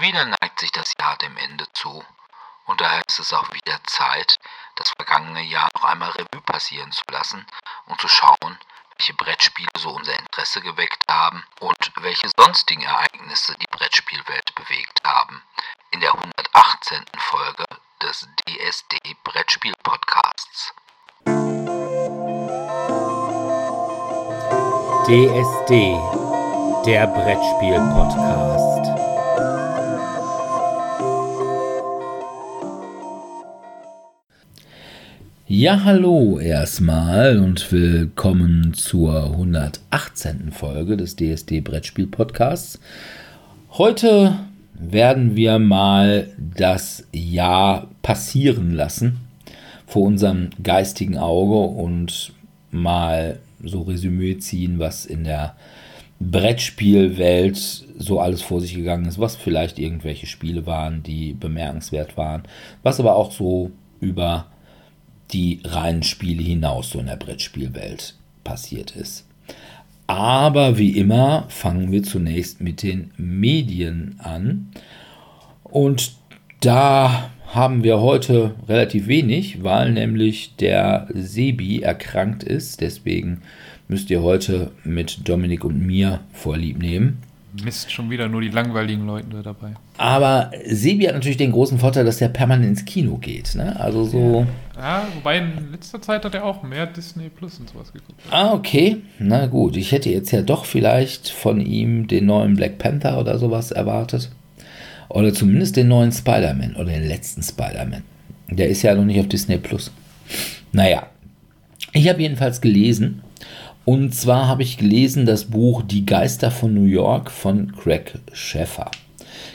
Wieder neigt sich das Jahr dem Ende zu. Und daher ist es auch wieder Zeit, das vergangene Jahr noch einmal Revue passieren zu lassen und zu schauen, welche Brettspiele so unser Interesse geweckt haben und welche sonstigen Ereignisse die Brettspielwelt bewegt haben. In der 118. Folge des DSD Brettspiel Podcasts. DSD, der Brettspiel Podcast. Ja, hallo erstmal und willkommen zur 118. Folge des DSD Brettspiel Podcasts. Heute werden wir mal das Jahr passieren lassen vor unserem geistigen Auge und mal so Resümee ziehen, was in der Brettspielwelt so alles vor sich gegangen ist, was vielleicht irgendwelche Spiele waren, die bemerkenswert waren, was aber auch so über die reinen Spiele hinaus so in der Brettspielwelt passiert ist. Aber wie immer fangen wir zunächst mit den Medien an. Und da haben wir heute relativ wenig, weil nämlich der Sebi erkrankt ist. Deswegen müsst ihr heute mit Dominik und mir vorlieb nehmen. Mist, schon wieder nur die langweiligen Leute dabei. Aber Sebi hat natürlich den großen Vorteil, dass er permanent ins Kino geht. Ne? Also so. Ja, wobei in letzter Zeit hat er auch mehr Disney Plus und sowas geguckt. Ah, okay. Na gut, ich hätte jetzt ja doch vielleicht von ihm den neuen Black Panther oder sowas erwartet. Oder zumindest den neuen Spider-Man oder den letzten Spider-Man. Der ist ja noch nicht auf Disney Plus. Naja, ich habe jedenfalls gelesen, und zwar habe ich gelesen das Buch Die Geister von New York von Craig Sheffer.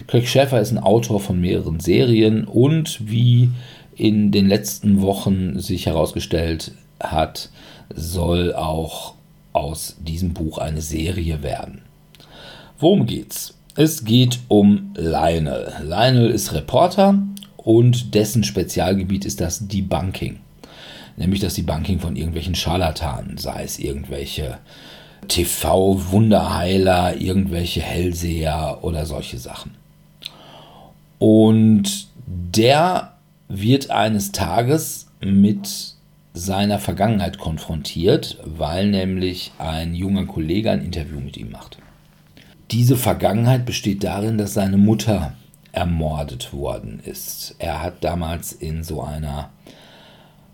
Craig Sheffer ist ein Autor von mehreren Serien und wie in den letzten Wochen sich herausgestellt hat, soll auch aus diesem Buch eine Serie werden. Worum geht's? Es geht um Lionel. Lionel ist Reporter und dessen Spezialgebiet ist das Debunking nämlich das Debunking von irgendwelchen Scharlatanen, sei es irgendwelche TV-Wunderheiler, irgendwelche Hellseher oder solche Sachen. Und der wird eines Tages mit seiner Vergangenheit konfrontiert, weil nämlich ein junger Kollege ein Interview mit ihm macht. Diese Vergangenheit besteht darin, dass seine Mutter ermordet worden ist. Er hat damals in so einer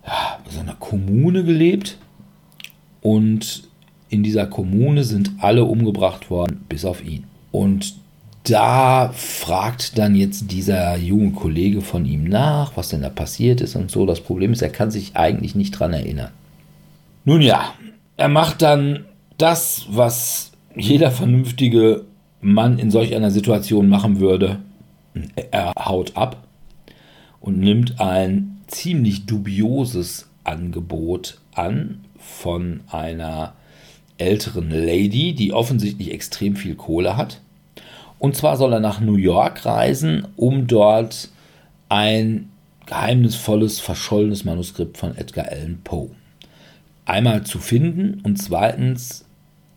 ja, so einer Kommune gelebt und in dieser Kommune sind alle umgebracht worden, bis auf ihn. Und da fragt dann jetzt dieser junge Kollege von ihm nach, was denn da passiert ist und so. Das Problem ist, er kann sich eigentlich nicht dran erinnern. Nun ja, er macht dann das, was jeder vernünftige Mann in solch einer Situation machen würde. Er haut ab und nimmt ein ziemlich dubioses Angebot an von einer älteren Lady, die offensichtlich extrem viel Kohle hat. Und zwar soll er nach New York reisen, um dort ein geheimnisvolles, verschollenes Manuskript von Edgar Allan Poe einmal zu finden und zweitens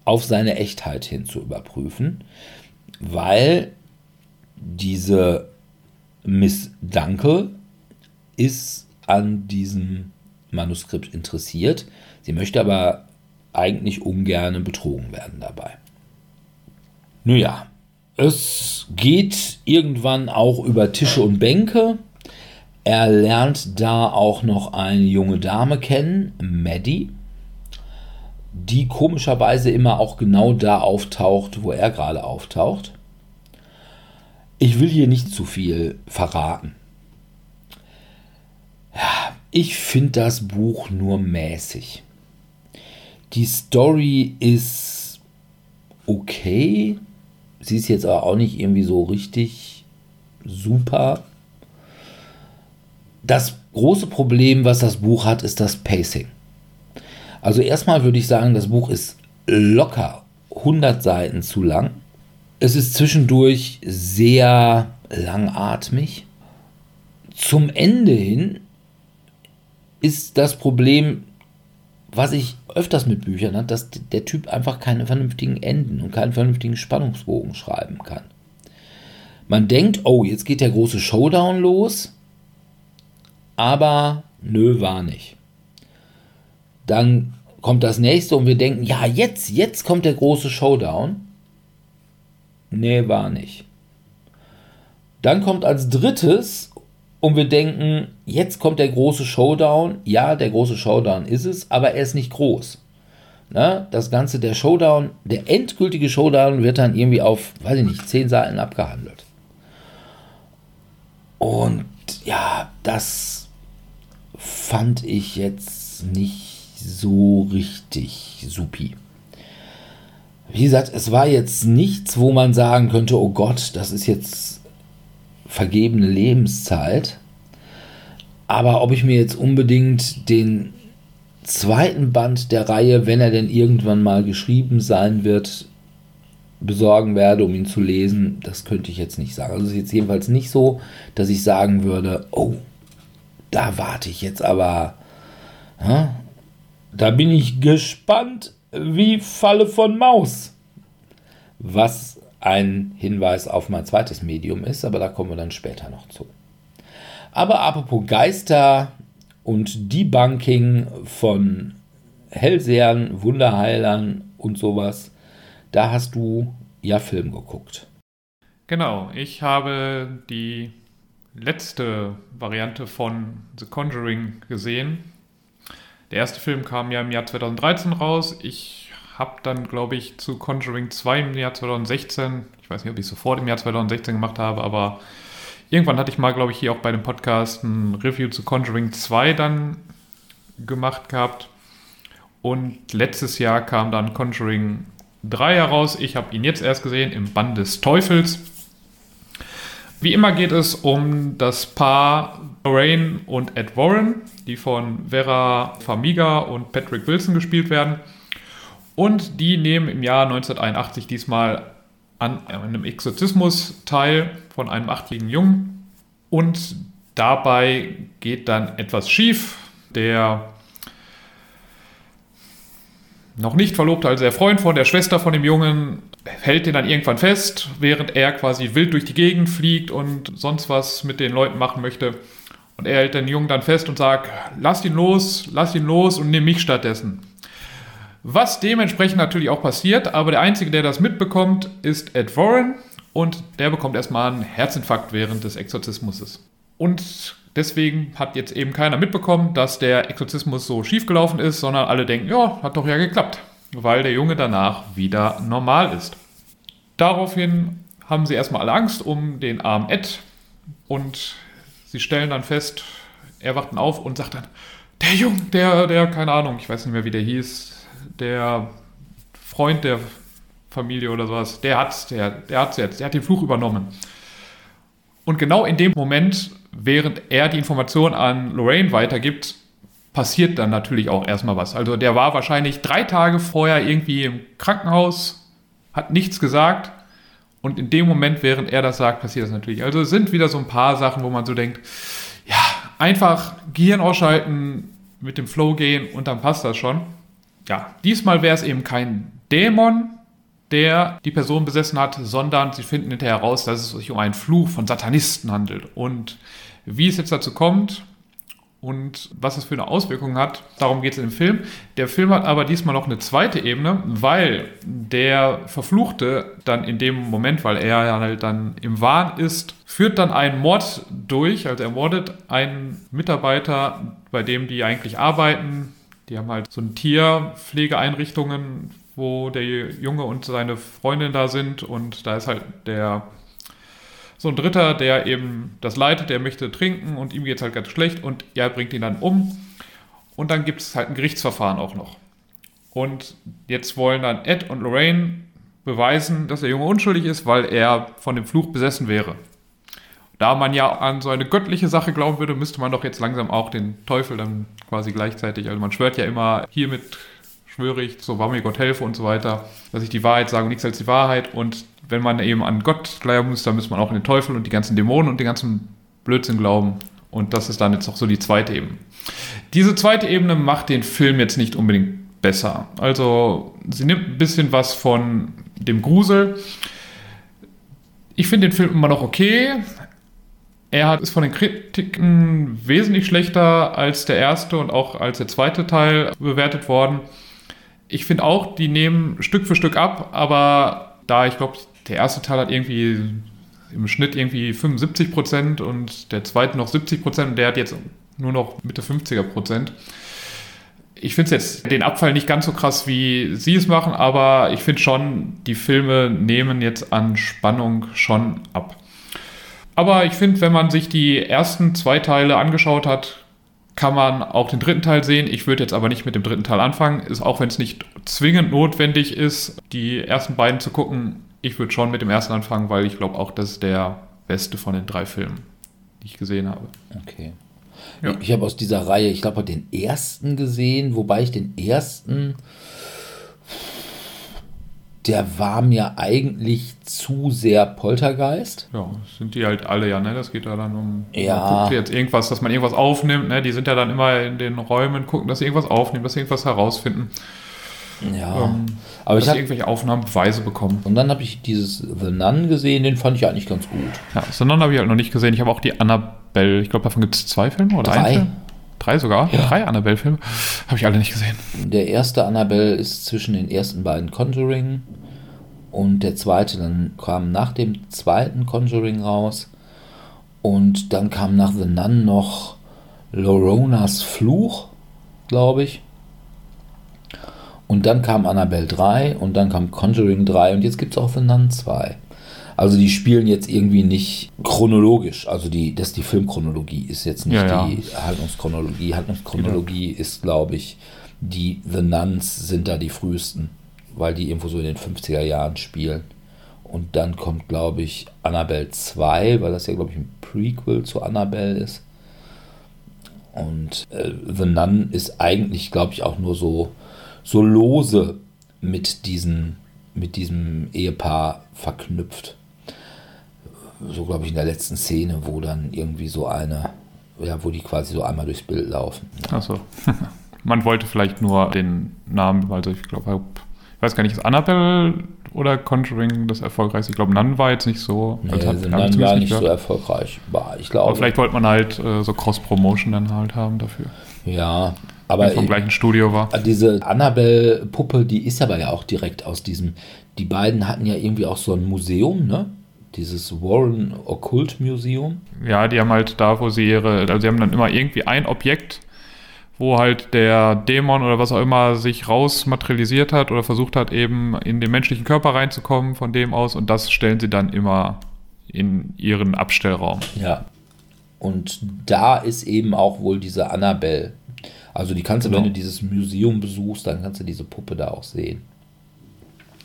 auf seine Echtheit hin zu überprüfen, weil diese Miss Dunkel ist an diesem Manuskript interessiert. Sie möchte aber eigentlich ungern betrogen werden dabei. Nun ja, es geht irgendwann auch über Tische und Bänke. Er lernt da auch noch eine junge Dame kennen, Maddie, die komischerweise immer auch genau da auftaucht, wo er gerade auftaucht. Ich will hier nicht zu viel verraten. Ich finde das Buch nur mäßig. Die Story ist okay. Sie ist jetzt aber auch nicht irgendwie so richtig super. Das große Problem, was das Buch hat, ist das Pacing. Also erstmal würde ich sagen, das Buch ist locker 100 Seiten zu lang. Es ist zwischendurch sehr langatmig. Zum Ende hin ist das Problem, was ich öfters mit Büchern habe, dass der Typ einfach keine vernünftigen Enden und keinen vernünftigen Spannungsbogen schreiben kann. Man denkt, oh, jetzt geht der große Showdown los, aber nö, war nicht. Dann kommt das nächste und wir denken, ja, jetzt, jetzt kommt der große Showdown. Nee, war nicht. Dann kommt als drittes und wir denken, jetzt kommt der große Showdown. Ja, der große Showdown ist es, aber er ist nicht groß. Na, das Ganze, der Showdown, der endgültige Showdown wird dann irgendwie auf, weiß ich nicht, zehn Seiten abgehandelt. Und ja, das fand ich jetzt nicht so richtig supi. Wie gesagt, es war jetzt nichts, wo man sagen könnte, oh Gott, das ist jetzt vergebene Lebenszeit. Aber ob ich mir jetzt unbedingt den zweiten Band der Reihe, wenn er denn irgendwann mal geschrieben sein wird, besorgen werde, um ihn zu lesen, das könnte ich jetzt nicht sagen. Also es ist jetzt jedenfalls nicht so, dass ich sagen würde, oh, da warte ich jetzt aber. Ja, da bin ich gespannt wie Falle von Maus. Was ein Hinweis auf mein zweites Medium ist, aber da kommen wir dann später noch zu. Aber apropos Geister und Debunking von Hellsehern, Wunderheilern und sowas, da hast du ja Film geguckt. Genau, ich habe die letzte Variante von The Conjuring gesehen. Der erste Film kam ja im Jahr 2013 raus. Ich habe dann, glaube ich, zu Conjuring 2 im Jahr 2016, ich weiß nicht, ob ich es sofort im Jahr 2016 gemacht habe, aber irgendwann hatte ich mal, glaube ich, hier auch bei dem Podcast ein Review zu Conjuring 2 dann gemacht gehabt. Und letztes Jahr kam dann Conjuring 3 heraus. Ich habe ihn jetzt erst gesehen im Bann des Teufels. Wie immer geht es um das Paar Lorraine und Ed Warren, die von Vera Farmiga und Patrick Wilson gespielt werden. Und die nehmen im Jahr 1981 diesmal an einem Exorzismus teil von einem achtjährigen Jungen. Und dabei geht dann etwas schief. Der noch nicht Verlobte, also der Freund von der Schwester von dem Jungen, hält den dann irgendwann fest, während er quasi wild durch die Gegend fliegt und sonst was mit den Leuten machen möchte. Und er hält den Jungen dann fest und sagt, lass ihn los, lass ihn los und nimm mich stattdessen. Was dementsprechend natürlich auch passiert, aber der Einzige, der das mitbekommt, ist Ed Warren und der bekommt erstmal einen Herzinfarkt während des Exorzismus. Und Deswegen hat jetzt eben keiner mitbekommen, dass der Exorzismus so schiefgelaufen ist, sondern alle denken, ja, hat doch ja geklappt, weil der Junge danach wieder normal ist. Daraufhin haben sie erstmal alle Angst um den armen Ed und sie stellen dann fest, er wacht dann auf und sagt dann, der Junge, der, der, keine Ahnung, ich weiß nicht mehr, wie der hieß, der Freund der Familie oder sowas, der hat's, der, der hat's jetzt, der hat den Fluch übernommen. Und genau in dem Moment während er die Information an Lorraine weitergibt, passiert dann natürlich auch erstmal was. Also der war wahrscheinlich drei Tage vorher irgendwie im Krankenhaus, hat nichts gesagt und in dem Moment, während er das sagt, passiert das natürlich. Also es sind wieder so ein paar Sachen, wo man so denkt, ja, einfach Gehirn ausschalten, mit dem Flow gehen und dann passt das schon. Ja, diesmal wäre es eben kein Dämon, der die Person besessen hat, sondern sie finden hinterher heraus, dass es sich um einen Fluch von Satanisten handelt. Und wie es jetzt dazu kommt und was es für eine Auswirkung hat, darum geht es im Film. Der Film hat aber diesmal noch eine zweite Ebene, weil der Verfluchte dann in dem Moment, weil er halt dann im Wahn ist, führt dann einen Mord durch, also er mordet einen Mitarbeiter, bei dem die eigentlich arbeiten. Die haben halt so ein Tierpflegeeinrichtungen, wo der Junge und seine Freundin da sind und da ist halt der so ein Dritter, der eben das leitet, der möchte trinken und ihm geht es halt ganz schlecht und er bringt ihn dann um. Und dann gibt es halt ein Gerichtsverfahren auch noch. Und jetzt wollen dann Ed und Lorraine beweisen, dass der Junge unschuldig ist, weil er von dem Fluch besessen wäre. Da man ja an so eine göttliche Sache glauben würde, müsste man doch jetzt langsam auch den Teufel dann quasi gleichzeitig, also man schwört ja immer, hiermit schwöre ich, so wahr mir Gott helfe und so weiter, dass ich die Wahrheit sage und nichts als die Wahrheit und wenn man eben an Gott glauben muss, dann muss man auch an den Teufel und die ganzen Dämonen und den ganzen Blödsinn glauben. Und das ist dann jetzt auch so die zweite Ebene. Diese zweite Ebene macht den Film jetzt nicht unbedingt besser. Also sie nimmt ein bisschen was von dem Grusel. Ich finde den Film immer noch okay. Er hat, ist von den Kritiken wesentlich schlechter als der erste und auch als der zweite Teil bewertet worden. Ich finde auch, die nehmen Stück für Stück ab, aber da ich glaube, der erste Teil hat irgendwie im Schnitt irgendwie 75 Prozent und der zweite noch 70 Prozent und der hat jetzt nur noch Mitte 50er Prozent. Ich finde jetzt den Abfall nicht ganz so krass, wie Sie es machen, aber ich finde schon, die Filme nehmen jetzt an Spannung schon ab. Aber ich finde, wenn man sich die ersten zwei Teile angeschaut hat, kann man auch den dritten Teil sehen. Ich würde jetzt aber nicht mit dem dritten Teil anfangen. Ist auch wenn es nicht zwingend notwendig ist, die ersten beiden zu gucken. Ich würde schon mit dem ersten anfangen, weil ich glaube auch, das ist der beste von den drei Filmen, die ich gesehen habe. Okay. Ja. Ich habe aus dieser Reihe, ich glaube, den ersten gesehen, wobei ich den ersten der war mir eigentlich zu sehr Poltergeist. Ja, sind die halt alle ja, ne? Das geht ja dann um ja. jetzt irgendwas, dass man irgendwas aufnimmt, ne? Die sind ja dann immer in den Räumen, gucken, dass sie irgendwas aufnehmen, dass sie irgendwas herausfinden. Ja. Ähm, aber ich hab, irgendwelche Aufnahmen, Beweise bekommen. Und dann habe ich dieses The Nun gesehen, den fand ich eigentlich ganz gut. Ja, The Nun habe ich halt noch nicht gesehen. Ich habe auch die Annabelle, ich glaube, davon gibt es zwei Filme oder Drei. ein Film? Drei sogar? Ja. Drei Annabelle-Filme? Habe ich alle nicht gesehen. Der erste Annabelle ist zwischen den ersten beiden Conjuring und der zweite dann kam nach dem zweiten Conjuring raus. Und dann kam nach The Nun noch Loronas Fluch, glaube ich. Und dann kam Annabelle 3 und dann kam Conjuring 3 und jetzt gibt es auch The Nun 2. Also die spielen jetzt irgendwie nicht chronologisch. Also die, das die Filmchronologie ist jetzt nicht ja, die ja. Handlungschronologie. Handlungschronologie genau. ist, glaube ich, die The Nuns sind da die frühesten, weil die irgendwo so in den 50er Jahren spielen. Und dann kommt, glaube ich, Annabelle 2, weil das ja, glaube ich, ein Prequel zu Annabelle ist. Und äh, The Nun ist eigentlich, glaube ich, auch nur so, so lose mit, diesen, mit diesem Ehepaar verknüpft so glaube ich in der letzten Szene, wo dann irgendwie so eine, ja, wo die quasi so einmal durchs Bild laufen. Achso. Man wollte vielleicht nur den Namen, also ich glaube, ich weiß gar nicht, ist Annabelle oder Conjuring das erfolgreichste? Ich glaube, Nun war jetzt nicht so. Nee, also hat, Nun war nicht so erfolgreich. War, ich glaube. Aber vielleicht wollte man halt äh, so Cross-Promotion dann halt haben dafür. Ja, aber. vom gleichen Studio war. Diese Annabelle-Puppe, die ist aber ja auch direkt aus diesem. Die beiden hatten ja irgendwie auch so ein Museum, ne? Dieses Warren Occult Museum. Ja, die haben halt da, wo sie ihre, also sie haben dann immer irgendwie ein Objekt, wo halt der Dämon oder was auch immer sich rausmaterialisiert hat oder versucht hat, eben in den menschlichen Körper reinzukommen von dem aus und das stellen sie dann immer in ihren Abstellraum. Ja. Und da ist eben auch wohl diese Annabelle. Also die kannst du, genau. wenn du dieses Museum besuchst, dann kannst du diese Puppe da auch sehen.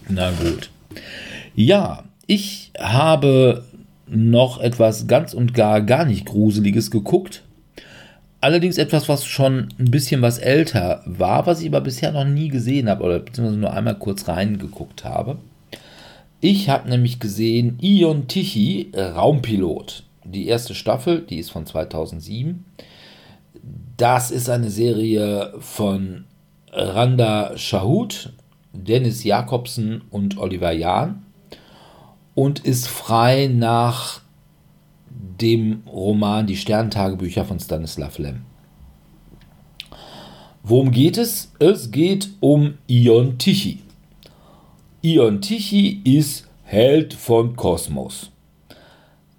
Na gut. Ja, ich habe noch etwas ganz und gar gar nicht Gruseliges geguckt. Allerdings etwas, was schon ein bisschen was älter war, was ich aber bisher noch nie gesehen habe oder beziehungsweise nur einmal kurz reingeguckt habe. Ich habe nämlich gesehen Ion Tichy, Raumpilot. Die erste Staffel, die ist von 2007. Das ist eine Serie von Randa Shahut, Dennis Jakobsen und Oliver Jahn und ist frei nach dem Roman Die Sterntagebücher von Stanislav Lem. Worum geht es? Es geht um Ion Tichy. Ion Tichy ist Held von Kosmos.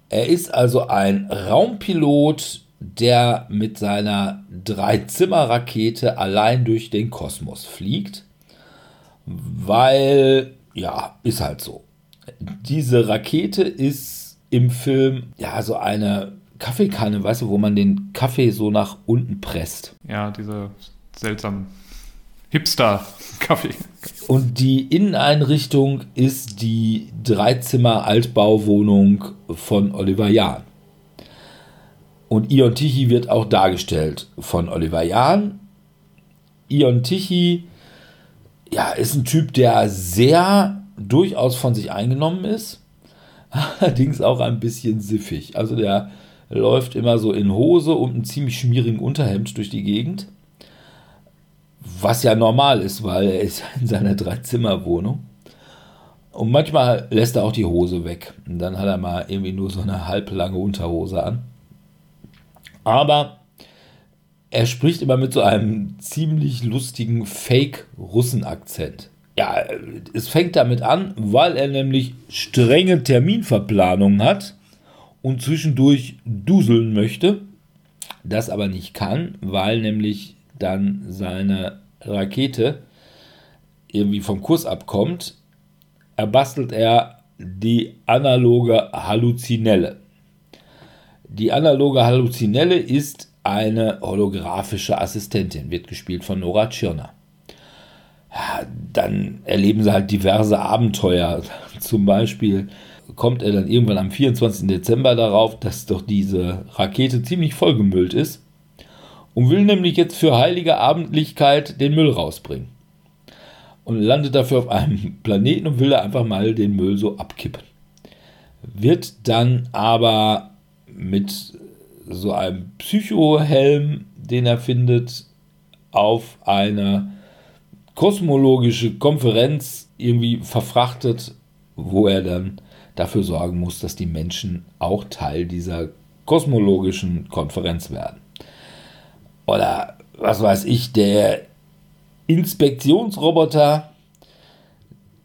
Er ist also ein Raumpilot, der mit seiner Dreizimmer-Rakete allein durch den Kosmos fliegt, weil, ja, ist halt so diese Rakete ist im Film ja so eine Kaffeekanne, weißt du, wo man den Kaffee so nach unten presst. Ja, diese seltsamen Hipster-Kaffee. Und die Inneneinrichtung ist die Dreizimmer-Altbauwohnung von Oliver Jahn. Und Ion Tichy wird auch dargestellt von Oliver Jahn. Ion Tichy ja, ist ein Typ, der sehr durchaus von sich eingenommen ist, allerdings auch ein bisschen siffig. Also der läuft immer so in Hose und einem ziemlich schmierigen Unterhemd durch die Gegend. Was ja normal ist, weil er ist in seiner Dreizimmerwohnung. Und manchmal lässt er auch die Hose weg. Und dann hat er mal irgendwie nur so eine halblange Unterhose an. Aber er spricht immer mit so einem ziemlich lustigen Fake-Russen-Akzent. Ja, es fängt damit an, weil er nämlich strenge Terminverplanungen hat und zwischendurch duseln möchte, das aber nicht kann, weil nämlich dann seine Rakete irgendwie vom Kurs abkommt, erbastelt er die analoge Halluzinelle. Die analoge Halluzinelle ist eine holographische Assistentin, wird gespielt von Nora Tschirner. Dann erleben sie halt diverse Abenteuer. Zum Beispiel kommt er dann irgendwann am 24. Dezember darauf, dass doch diese Rakete ziemlich vollgemüllt ist und will nämlich jetzt für heilige Abendlichkeit den Müll rausbringen. Und landet dafür auf einem Planeten und will da einfach mal den Müll so abkippen. Wird dann aber mit so einem Psychohelm, den er findet, auf eine kosmologische Konferenz irgendwie verfrachtet, wo er dann dafür sorgen muss, dass die Menschen auch Teil dieser kosmologischen Konferenz werden. Oder was weiß ich, der Inspektionsroboter,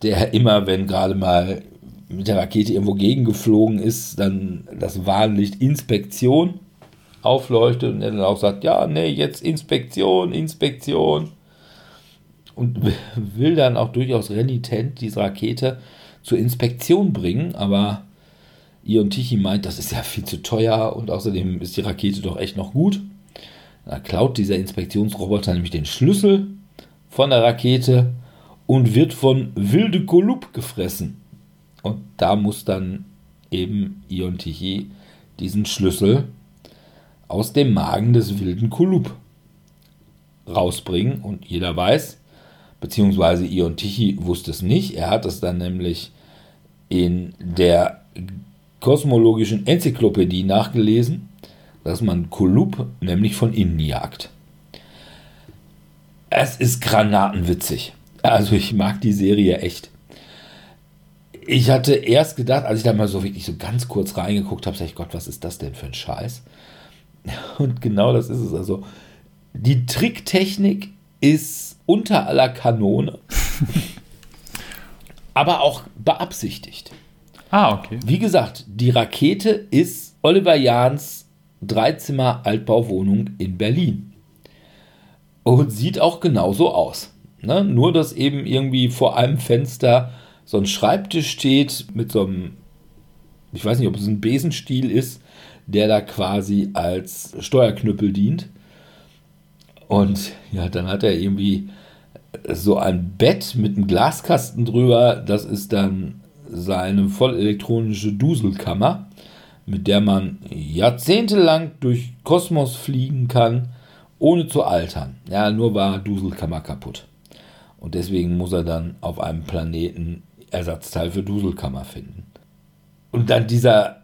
der immer, wenn gerade mal mit der Rakete irgendwo gegengeflogen ist, dann das Warnlicht Inspektion aufleuchtet und er dann auch sagt, ja, nee, jetzt Inspektion, Inspektion. Und will dann auch durchaus renitent diese Rakete zur Inspektion bringen, aber Ion Tichy meint, das ist ja viel zu teuer und außerdem ist die Rakete doch echt noch gut. Da klaut dieser Inspektionsroboter nämlich den Schlüssel von der Rakete und wird von Wilde Kolub gefressen. Und da muss dann eben Ion Tichy diesen Schlüssel aus dem Magen des wilden Kulub rausbringen. Und jeder weiß, beziehungsweise Ion Tichy wusste es nicht. Er hat es dann nämlich in der kosmologischen Enzyklopädie nachgelesen, dass man Kulub nämlich von innen jagt. Es ist granatenwitzig. Also ich mag die Serie echt. Ich hatte erst gedacht, als ich da mal so wirklich so ganz kurz reingeguckt habe, sag ich Gott, was ist das denn für ein Scheiß? Und genau das ist es. Also, die Tricktechnik ist unter aller Kanone, aber auch beabsichtigt. Ah, okay. Wie gesagt, die Rakete ist Oliver Jahns Dreizimmer-Altbauwohnung in Berlin. Und sieht auch genauso aus. Ne? Nur, dass eben irgendwie vor einem Fenster so ein Schreibtisch steht mit so einem, ich weiß nicht, ob es ein Besenstiel ist, der da quasi als Steuerknüppel dient. Und ja, dann hat er irgendwie so ein Bett mit einem Glaskasten drüber. Das ist dann seine vollelektronische Duselkammer, mit der man jahrzehntelang durch Kosmos fliegen kann, ohne zu altern. Ja, nur war Duselkammer kaputt. Und deswegen muss er dann auf einem Planeten Ersatzteil für Duselkammer finden. Und dann dieser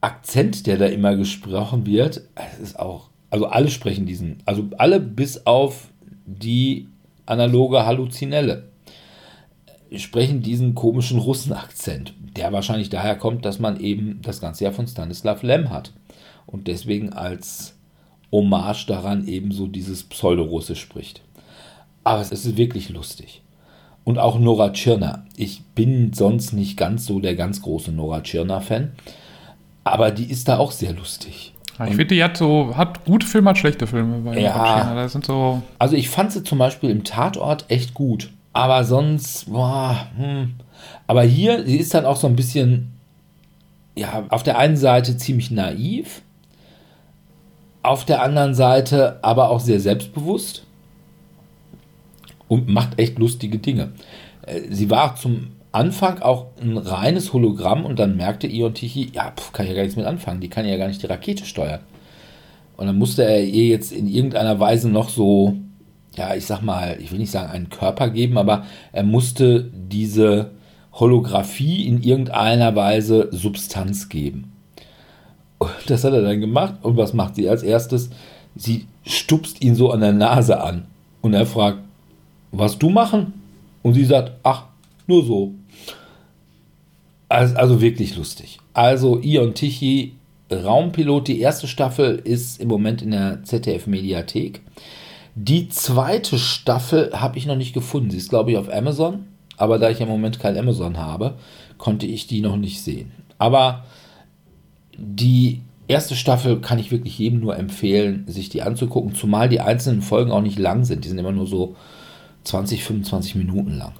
Akzent, der da immer gesprochen wird, ist auch, also alle sprechen diesen, also alle bis auf die analoge Halluzinelle sprechen diesen komischen Russenakzent, der wahrscheinlich daher kommt, dass man eben das ganze Jahr von Stanislav Lem hat und deswegen als Hommage daran eben so dieses Pseudorussisch spricht. Aber es ist wirklich lustig. Und auch Nora Tschirner. Ich bin sonst nicht ganz so der ganz große Nora Tschirner-Fan. Aber die ist da auch sehr lustig. Ich finde, die hat so, hat gute Filme, hat schlechte Filme. Bei ja. Das sind so also ich fand sie zum Beispiel im Tatort echt gut. Aber sonst, boah, hm. Aber hier, sie ist dann auch so ein bisschen, ja, auf der einen Seite ziemlich naiv, auf der anderen Seite aber auch sehr selbstbewusst und macht echt lustige Dinge. Äh, sie war zum Anfang auch ein reines Hologramm und dann merkte Ion Tichy, ja, pf, kann ich ja gar nichts mit anfangen, die kann ja gar nicht die Rakete steuern. Und dann musste er ihr jetzt in irgendeiner Weise noch so, ja, ich sag mal, ich will nicht sagen einen Körper geben, aber er musste diese Holographie in irgendeiner Weise Substanz geben. Und das hat er dann gemacht. Und was macht sie als erstes? Sie stupst ihn so an der Nase an. Und er fragt, was du machen? Und sie sagt, ach, nur so. Also, also wirklich lustig. Also Ion Tichy, Raumpilot, die erste Staffel ist im Moment in der ZDF-Mediathek. Die zweite Staffel habe ich noch nicht gefunden. Sie ist, glaube ich, auf Amazon. Aber da ich im Moment kein Amazon habe, konnte ich die noch nicht sehen. Aber die erste Staffel kann ich wirklich jedem nur empfehlen, sich die anzugucken, zumal die einzelnen Folgen auch nicht lang sind. Die sind immer nur so 20, 25 Minuten lang.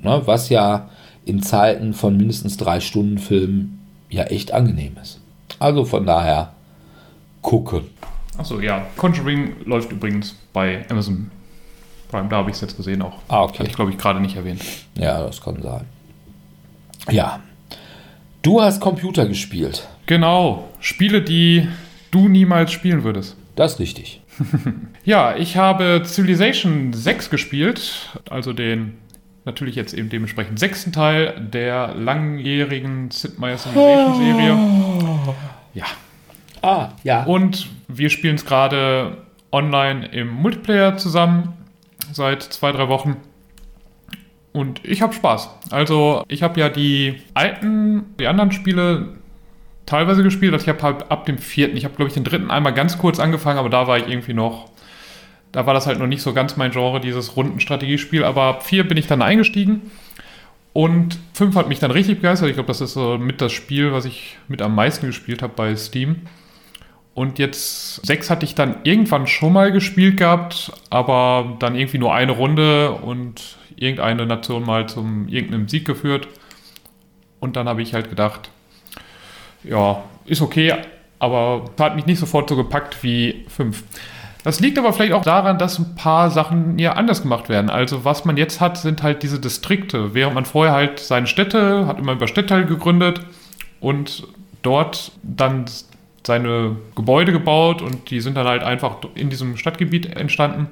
Ne, was ja in Zeiten von mindestens drei Stunden Filmen ja echt angenehm ist. Also von daher gucken. Achso, ja. Conjuring läuft übrigens bei Amazon Prime. Da habe ich es jetzt gesehen auch. Ah, okay. Hatte ich, glaube ich, gerade nicht erwähnt. Ja, das kann sein. Ja. Du hast Computer gespielt. Genau. Spiele, die du niemals spielen würdest. Das ist richtig. Ja, ich habe Civilization 6 gespielt, also den natürlich jetzt eben dementsprechend sechsten Teil der langjährigen Sid Meier Civilization Serie. Ja. Ah, ja. Und wir spielen es gerade online im Multiplayer zusammen seit zwei, drei Wochen. Und ich habe Spaß. Also ich habe ja die alten, die anderen Spiele teilweise gespielt. Also ich habe halt ab dem vierten, ich habe glaube ich den dritten einmal ganz kurz angefangen, aber da war ich irgendwie noch, da war das halt noch nicht so ganz mein Genre, dieses Rundenstrategiespiel. Aber ab vier bin ich dann eingestiegen. Und fünf hat mich dann richtig begeistert. Ich glaube, das ist so mit das Spiel, was ich mit am meisten gespielt habe bei Steam. Und jetzt sechs hatte ich dann irgendwann schon mal gespielt gehabt, aber dann irgendwie nur eine Runde und irgendeine Nation mal zum irgendeinem Sieg geführt. Und dann habe ich halt gedacht, ja, ist okay, aber hat mich nicht sofort so gepackt wie 5. Das liegt aber vielleicht auch daran, dass ein paar Sachen ja anders gemacht werden. Also was man jetzt hat, sind halt diese Distrikte. Während man vorher halt seine Städte, hat immer über Städteteile gegründet und dort dann seine Gebäude gebaut und die sind dann halt einfach in diesem Stadtgebiet entstanden.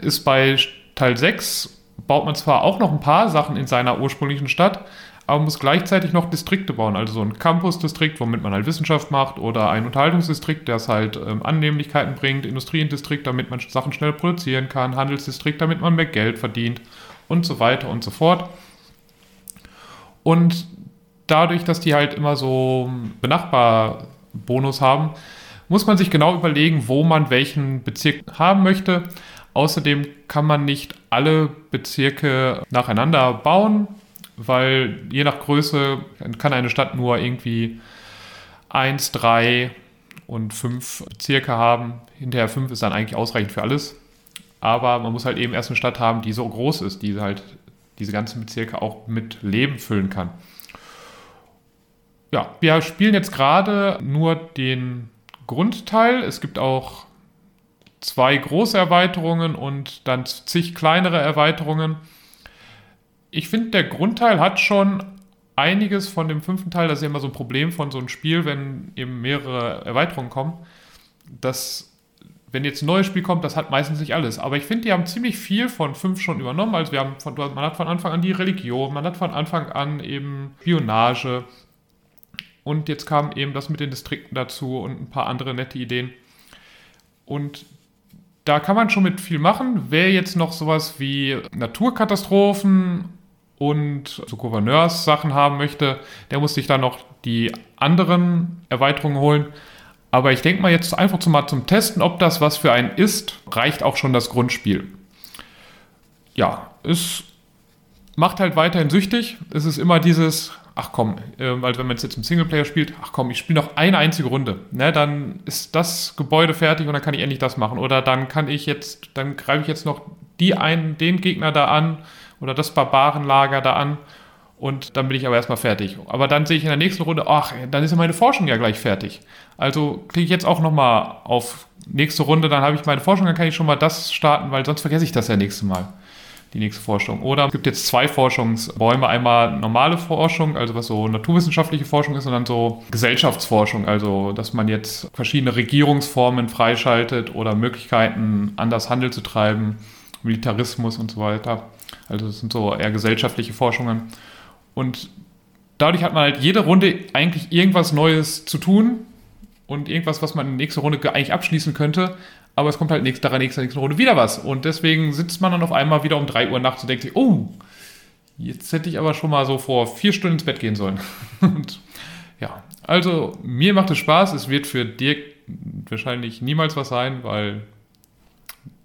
Ist bei Teil 6 baut man zwar auch noch ein paar Sachen in seiner ursprünglichen Stadt, aber muss gleichzeitig noch Distrikte bauen, also so ein Campus-Distrikt, womit man halt Wissenschaft macht, oder ein Unterhaltungsdistrikt, der es halt ähm, Annehmlichkeiten bringt, Industriedistrikt, damit man Sachen schnell produzieren kann, Handelsdistrikt, damit man mehr Geld verdient und so weiter und so fort. Und dadurch, dass die halt immer so Benachbarbonus haben, muss man sich genau überlegen, wo man welchen Bezirk haben möchte. Außerdem kann man nicht alle Bezirke nacheinander bauen, weil je nach Größe kann eine Stadt nur irgendwie 1, 3 und 5 Bezirke haben. Hinterher 5 ist dann eigentlich ausreichend für alles. Aber man muss halt eben erst eine Stadt haben, die so groß ist, die halt diese ganzen Bezirke auch mit Leben füllen kann. Ja, wir spielen jetzt gerade nur den Grundteil. Es gibt auch zwei große Erweiterungen und dann zig kleinere Erweiterungen ich finde, der Grundteil hat schon einiges von dem fünften Teil. Das ist ja immer so ein Problem von so einem Spiel, wenn eben mehrere Erweiterungen kommen. Dass, wenn jetzt ein neues Spiel kommt, das hat meistens nicht alles. Aber ich finde, die haben ziemlich viel von fünf schon übernommen. Also wir haben von, man hat von Anfang an die Religion, man hat von Anfang an eben Spionage. Und jetzt kam eben das mit den Distrikten dazu und ein paar andere nette Ideen. Und da kann man schon mit viel machen. Wer jetzt noch sowas wie Naturkatastrophen und so Gouverneurssachen haben möchte, der muss sich dann noch die anderen Erweiterungen holen. Aber ich denke mal jetzt einfach zum, mal zum Testen, ob das was für einen ist, reicht auch schon das Grundspiel. Ja, es macht halt weiterhin süchtig. Es ist immer dieses, ach komm, weil wenn man jetzt im Singleplayer spielt, ach komm, ich spiele noch eine einzige Runde. Ne, dann ist das Gebäude fertig und dann kann ich endlich das machen. Oder dann kann ich jetzt, dann greife ich jetzt noch die einen, den Gegner da an oder das Barbarenlager da an und dann bin ich aber erstmal fertig. Aber dann sehe ich in der nächsten Runde, ach, dann ist ja meine Forschung ja gleich fertig. Also klicke ich jetzt auch nochmal auf nächste Runde, dann habe ich meine Forschung, dann kann ich schon mal das starten, weil sonst vergesse ich das ja nächste Mal, die nächste Forschung. Oder es gibt jetzt zwei Forschungsbäume, einmal normale Forschung, also was so naturwissenschaftliche Forschung ist, und dann so Gesellschaftsforschung, also dass man jetzt verschiedene Regierungsformen freischaltet oder Möglichkeiten, anders Handel zu treiben, Militarismus und so weiter. Also das sind so eher gesellschaftliche Forschungen. Und dadurch hat man halt jede Runde eigentlich irgendwas Neues zu tun und irgendwas, was man in der nächsten Runde eigentlich abschließen könnte. Aber es kommt halt nächste, daran nächste, nächste Runde wieder was. Und deswegen sitzt man dann auf einmal wieder um 3 Uhr nachts und denkt sich, oh, Jetzt hätte ich aber schon mal so vor vier Stunden ins Bett gehen sollen. Und ja, also mir macht es Spaß. Es wird für Dirk wahrscheinlich niemals was sein, weil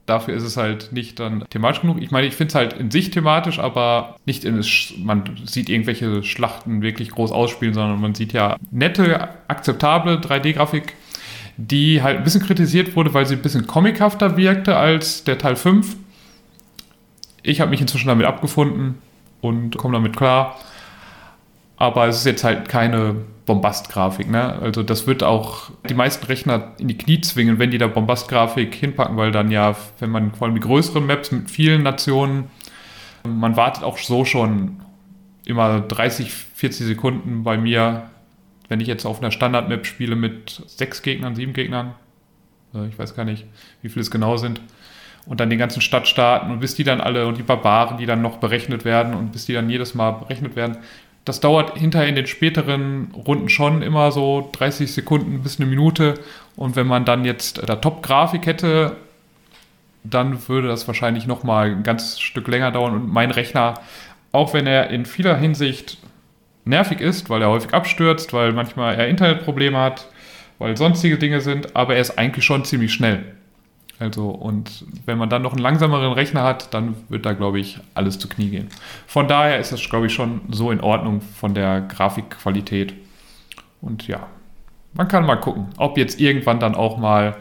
dafür ist es halt nicht dann thematisch genug. Ich meine, ich finde es halt in sich thematisch, aber nicht in es, man sieht irgendwelche Schlachten wirklich groß ausspielen, sondern man sieht ja nette, akzeptable 3D-Grafik, die halt ein bisschen kritisiert wurde, weil sie ein bisschen comichafter wirkte als der Teil 5. Ich habe mich inzwischen damit abgefunden und komme damit klar. Aber es ist jetzt halt keine Bombastgrafik. Ne? Also das wird auch die meisten Rechner in die Knie zwingen, wenn die da Bombastgrafik hinpacken, weil dann ja, wenn man vor allem die größeren Maps mit vielen Nationen, man wartet auch so schon immer 30, 40 Sekunden bei mir, wenn ich jetzt auf einer Standard-Map spiele mit sechs Gegnern, sieben Gegnern, äh, ich weiß gar nicht, wie viele es genau sind, und dann den ganzen Stadtstaaten und bis die dann alle und die Barbaren, die dann noch berechnet werden und bis die dann jedes Mal berechnet werden, das dauert hinterher in den späteren Runden schon immer so 30 Sekunden bis eine Minute. Und wenn man dann jetzt da Top-Grafik hätte, dann würde das wahrscheinlich noch mal ein ganzes Stück länger dauern. Und mein Rechner, auch wenn er in vieler Hinsicht nervig ist, weil er häufig abstürzt, weil manchmal er Internetprobleme hat, weil sonstige Dinge sind, aber er ist eigentlich schon ziemlich schnell. Also, und wenn man dann noch einen langsameren Rechner hat, dann wird da, glaube ich, alles zu Knie gehen. Von daher ist das, glaube ich, schon so in Ordnung von der Grafikqualität. Und ja, man kann mal gucken, ob jetzt irgendwann dann auch mal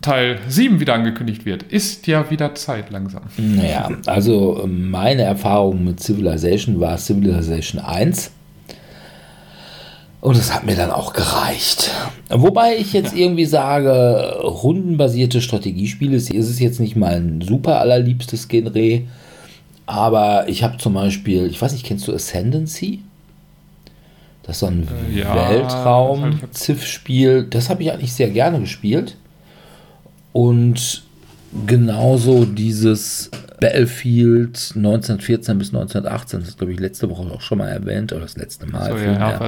Teil 7 wieder angekündigt wird. Ist ja wieder Zeit langsam. Naja, also meine Erfahrung mit Civilization war Civilization 1. Und es hat mir dann auch gereicht. Wobei ich jetzt irgendwie sage, rundenbasierte Strategiespiele ist es jetzt nicht mein super allerliebstes Genre. Aber ich habe zum Beispiel, ich weiß nicht, kennst du Ascendancy? Das ist so ein äh, ja, Weltraum-Ziff-Spiel. Das habe ich eigentlich sehr gerne gespielt. Und genauso dieses Battlefield 1914 bis 1918, das ist glaube ich letzte Woche auch schon mal erwähnt, oder das letzte Mal. So, ja,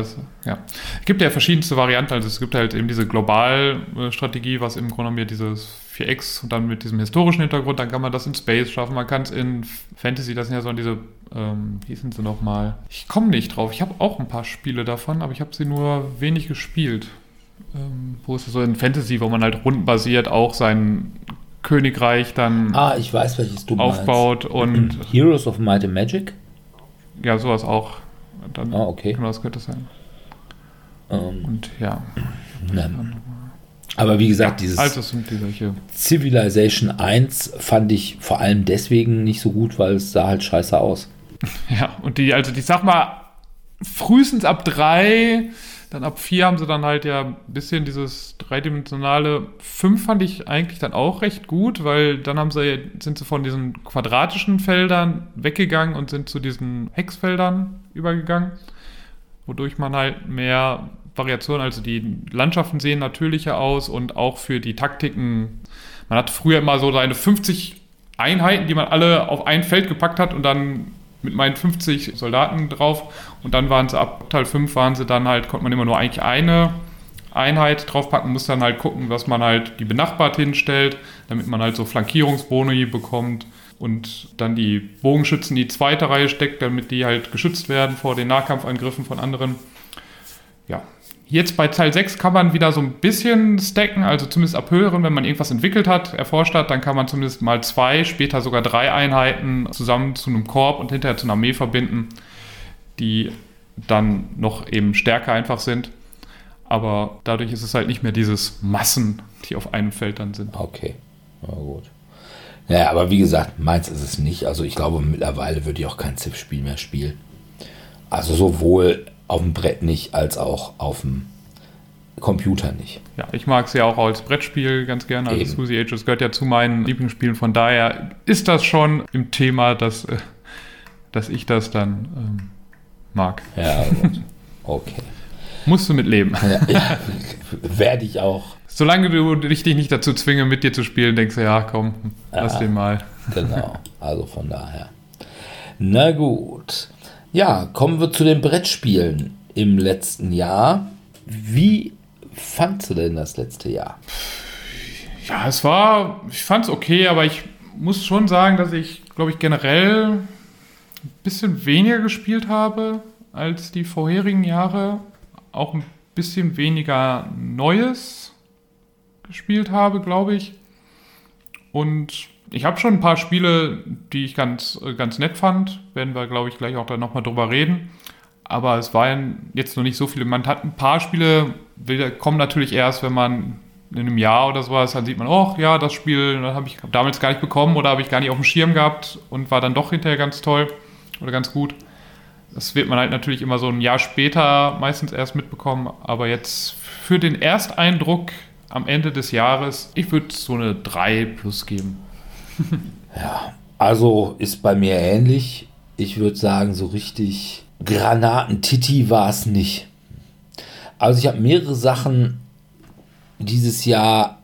ja. Es gibt ja verschiedenste Varianten, also es gibt halt eben diese Globalstrategie, was im Grunde genommen dieses 4X und dann mit diesem historischen Hintergrund, dann kann man das in Space schaffen, man kann es in Fantasy, das sind ja so diese, ähm, wie sind sie nochmal? Ich komme nicht drauf, ich habe auch ein paar Spiele davon, aber ich habe sie nur wenig gespielt. Ähm, wo ist es so in Fantasy, wo man halt rundenbasiert auch sein Königreich dann ah, ich weiß, welches du aufbaut meinst. und Heroes of Might and Magic? Ja, sowas auch. Dann, ah, okay. Genau, das könnte sein. Um, ähm, und ja. Aber wie gesagt, dieses also sind die. Civilization 1 fand ich vor allem deswegen nicht so gut, weil es sah halt scheiße aus. Ja, und die, also die sag mal, frühestens ab drei dann ab 4 haben sie dann halt ja ein bisschen dieses dreidimensionale. 5 fand ich eigentlich dann auch recht gut, weil dann haben sie, sind sie von diesen quadratischen Feldern weggegangen und sind zu diesen Hexfeldern übergegangen, wodurch man halt mehr Variationen, also die Landschaften sehen natürlicher aus und auch für die Taktiken. Man hat früher immer so seine 50 Einheiten, die man alle auf ein Feld gepackt hat und dann mit meinen 50 Soldaten drauf. Und dann waren sie ab Teil 5 waren sie dann halt, konnte man immer nur eigentlich eine Einheit draufpacken, muss dann halt gucken, dass man halt die benachbart hinstellt, damit man halt so Flankierungsboni bekommt und dann die Bogenschützen die zweite Reihe steckt, damit die halt geschützt werden vor den Nahkampfangriffen von anderen. Ja, Jetzt bei Teil 6 kann man wieder so ein bisschen stacken, also zumindest ab höheren, wenn man irgendwas entwickelt hat, erforscht hat, dann kann man zumindest mal zwei, später sogar drei Einheiten zusammen zu einem Korb und hinterher zu einer Armee verbinden, die dann noch eben stärker einfach sind. Aber dadurch ist es halt nicht mehr dieses Massen, die auf einem Feld dann sind. Okay, na gut. Ja, aber wie gesagt, meins ist es nicht. Also ich glaube, mittlerweile würde ich auch kein ZIP-Spiel mehr spielen. Also sowohl auf dem Brett nicht, als auch auf dem Computer nicht. Ja, ich mag es ja auch als Brettspiel ganz gerne. Also Susie Ages gehört ja zu meinen Lieblingsspielen. Von daher ist das schon im Thema, dass, äh, dass ich das dann ähm, mag. Ja, gut. Okay. Musst du mitleben. Ja, ja, werde ich auch. Solange du dich nicht dazu zwinge, mit dir zu spielen, denkst du, ja, komm, lass den mal. Genau, also von daher. Na gut. Ja, kommen wir zu den Brettspielen im letzten Jahr. Wie fandst du denn das letzte Jahr? Ja, es war, ich fand es okay, aber ich muss schon sagen, dass ich, glaube ich, generell ein bisschen weniger gespielt habe als die vorherigen Jahre. Auch ein bisschen weniger Neues gespielt habe, glaube ich. Und ich habe schon ein paar Spiele, die ich ganz, ganz nett fand. Werden wir, glaube ich, gleich auch da nochmal drüber reden. Aber es waren jetzt noch nicht so viele. Man hat ein paar Spiele, kommen natürlich erst, wenn man in einem Jahr oder sowas, dann sieht man, oh ja, das Spiel habe ich damals gar nicht bekommen oder habe ich gar nicht auf dem Schirm gehabt und war dann doch hinterher ganz toll oder ganz gut. Das wird man halt natürlich immer so ein Jahr später meistens erst mitbekommen, aber jetzt für den Ersteindruck am Ende des Jahres, ich würde so eine 3 plus geben. Ja, also ist bei mir ähnlich. Ich würde sagen, so richtig Granatentiti war es nicht. Also ich habe mehrere Sachen dieses Jahr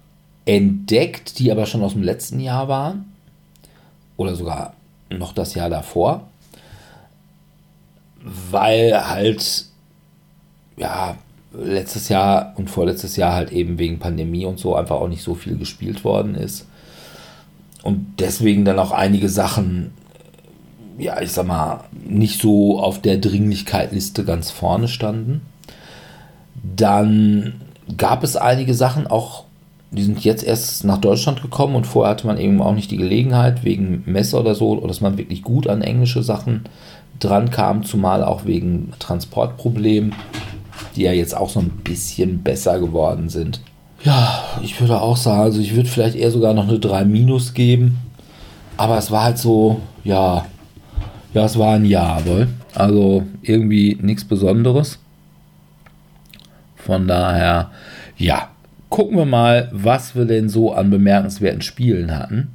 entdeckt, die aber schon aus dem letzten Jahr waren. Oder sogar noch das Jahr davor. Weil halt, ja, letztes Jahr und vorletztes Jahr halt eben wegen Pandemie und so einfach auch nicht so viel gespielt worden ist. Und deswegen dann auch einige Sachen, ja, ich sag mal, nicht so auf der Dringlichkeitsliste ganz vorne standen. Dann gab es einige Sachen, auch die sind jetzt erst nach Deutschland gekommen und vorher hatte man eben auch nicht die Gelegenheit, wegen Messe oder so, dass man wirklich gut an englische Sachen dran kam, zumal auch wegen Transportproblemen, die ja jetzt auch so ein bisschen besser geworden sind. Ja, ich würde auch sagen, also ich würde vielleicht eher sogar noch eine 3 Minus geben, aber es war halt so, ja, ja, es war ein Jahr, wohl. Also irgendwie nichts Besonderes. Von daher, ja, gucken wir mal, was wir denn so an bemerkenswerten Spielen hatten.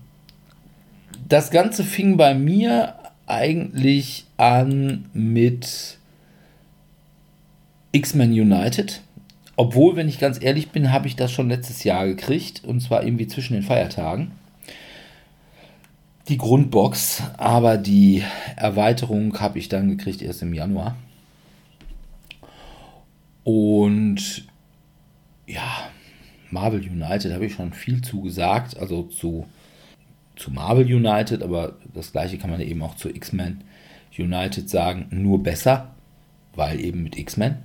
Das Ganze fing bei mir eigentlich an mit X-Men United. Obwohl, wenn ich ganz ehrlich bin, habe ich das schon letztes Jahr gekriegt. Und zwar irgendwie zwischen den Feiertagen. Die Grundbox, aber die Erweiterung habe ich dann gekriegt erst im Januar. Und ja, Marvel United habe ich schon viel zugesagt, also zu, zu Marvel United, aber das gleiche kann man eben auch zu X-Men United sagen, nur besser, weil eben mit X-Men.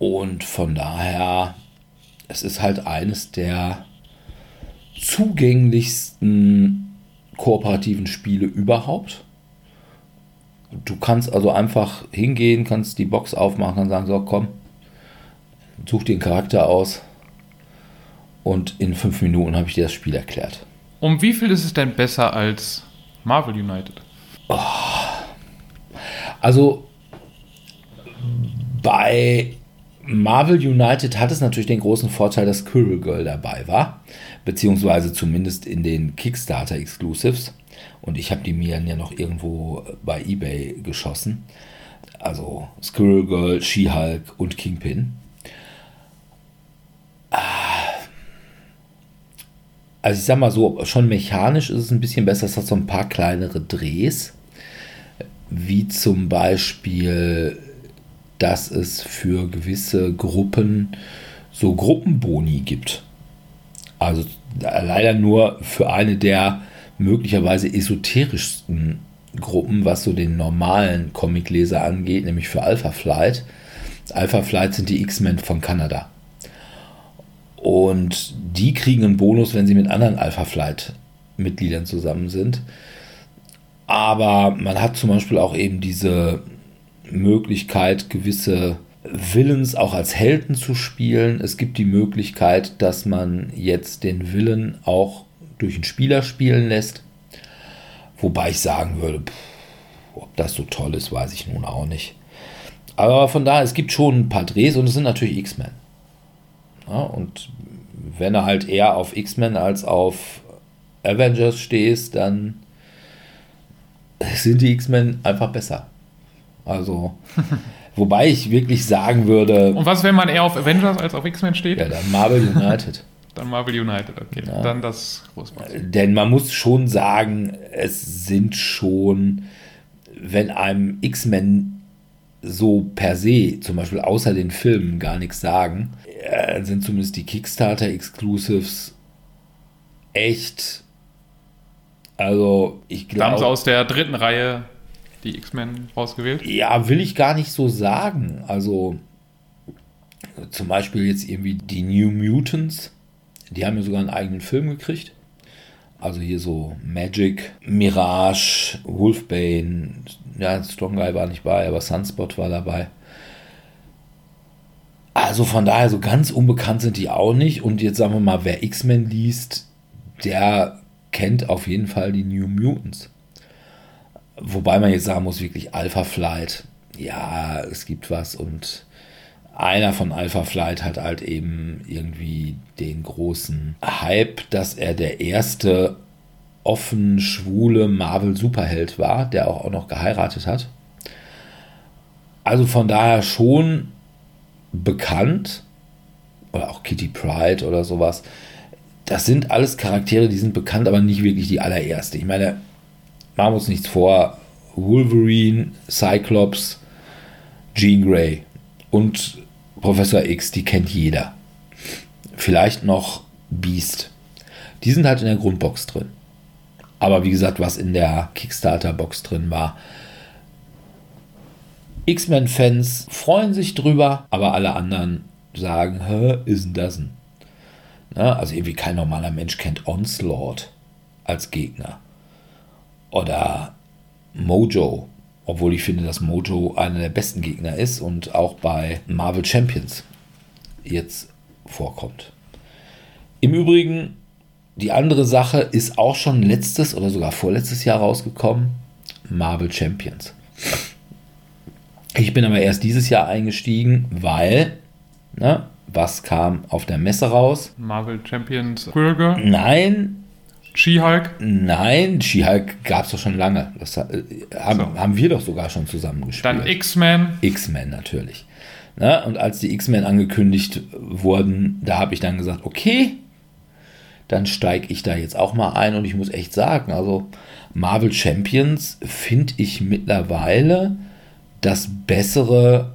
Und von daher, es ist halt eines der zugänglichsten kooperativen Spiele überhaupt. Du kannst also einfach hingehen, kannst die Box aufmachen und sagen, so komm, such dir einen Charakter aus und in fünf Minuten habe ich dir das Spiel erklärt. Um wie viel ist es denn besser als Marvel United? Oh. Also bei Marvel United hat es natürlich den großen Vorteil, dass Squirrel Girl dabei war, beziehungsweise zumindest in den Kickstarter Exclusives. Und ich habe die mir ja noch irgendwo bei eBay geschossen. Also Squirrel Girl, She-Hulk und Kingpin. Ah. Also ich sag mal so, schon mechanisch ist es ein bisschen besser. Es hat so ein paar kleinere Drehs. Wie zum Beispiel, dass es für gewisse Gruppen so Gruppenboni gibt. Also leider nur für eine der möglicherweise esoterischsten Gruppen, was so den normalen Comicleser angeht, nämlich für Alpha Flight. Alpha Flight sind die X-Men von Kanada. Und die kriegen einen Bonus, wenn sie mit anderen Alpha Flight-Mitgliedern zusammen sind. Aber man hat zum Beispiel auch eben diese Möglichkeit, gewisse Villains auch als Helden zu spielen. Es gibt die Möglichkeit, dass man jetzt den Villain auch durch einen Spieler spielen lässt. Wobei ich sagen würde, pff, ob das so toll ist, weiß ich nun auch nicht. Aber von daher, es gibt schon ein paar Drehs und es sind natürlich X-Men. Ja, und wenn du halt eher auf X-Men als auf Avengers stehst, dann sind die X-Men einfach besser. Also, wobei ich wirklich sagen würde. Und was, wenn man eher auf Avengers als auf X-Men steht? Ja, dann Marvel United. Dann Marvel United, okay. Ja. Dann das Großmaß. Denn man muss schon sagen, es sind schon, wenn einem X-Men so per se, zum Beispiel außer den Filmen, gar nichts sagen, äh, sind zumindest die Kickstarter-Exclusives echt Also, ich glaube. aus der dritten Reihe die X-Men rausgewählt. Ja, will ich gar nicht so sagen. Also, zum Beispiel jetzt irgendwie die New Mutants. Die haben ja sogar einen eigenen Film gekriegt. Also hier so Magic, Mirage, Wolfbane. Ja, Strong Guy war nicht bei, aber Sunspot war dabei. Also von daher, so ganz unbekannt sind die auch nicht. Und jetzt sagen wir mal, wer X-Men liest, der kennt auf jeden Fall die New Mutants. Wobei man jetzt sagen muss, wirklich Alpha Flight, ja, es gibt was und einer von Alpha Flight hat halt eben irgendwie den großen Hype, dass er der erste offen schwule Marvel Superheld war, der auch, auch noch geheiratet hat. Also von daher schon bekannt oder auch Kitty Pride oder sowas. Das sind alles Charaktere, die sind bekannt, aber nicht wirklich die allererste. Ich meine, machen wir uns nichts vor. Wolverine, Cyclops, Jean Grey und Professor X, die kennt jeder. Vielleicht noch Beast. Die sind halt in der Grundbox drin. Aber wie gesagt, was in der Kickstarter-Box drin war. X-Men-Fans freuen sich drüber, aber alle anderen sagen, hä, ist denn das? Ne? Also irgendwie kein normaler Mensch kennt Onslaught als Gegner. Oder Mojo, obwohl ich finde, dass Mojo einer der besten Gegner ist und auch bei Marvel Champions jetzt vorkommt. Im Übrigen, die andere Sache ist auch schon letztes oder sogar vorletztes Jahr rausgekommen. Marvel Champions. Ich bin aber erst dieses Jahr eingestiegen, weil, ne, was kam auf der Messe raus? Marvel Champions Squirrel Nein, She-Hulk. Nein, She-Hulk gab es doch schon lange. Das äh, haben, So. haben wir doch sogar schon zusammen gespielt. Dann X-Men. X-Men natürlich. Ne? Und als die X-Men angekündigt wurden, da habe ich dann gesagt, okay, dann steige ich da jetzt auch mal ein und ich muss echt sagen, also Marvel Champions finde ich mittlerweile das bessere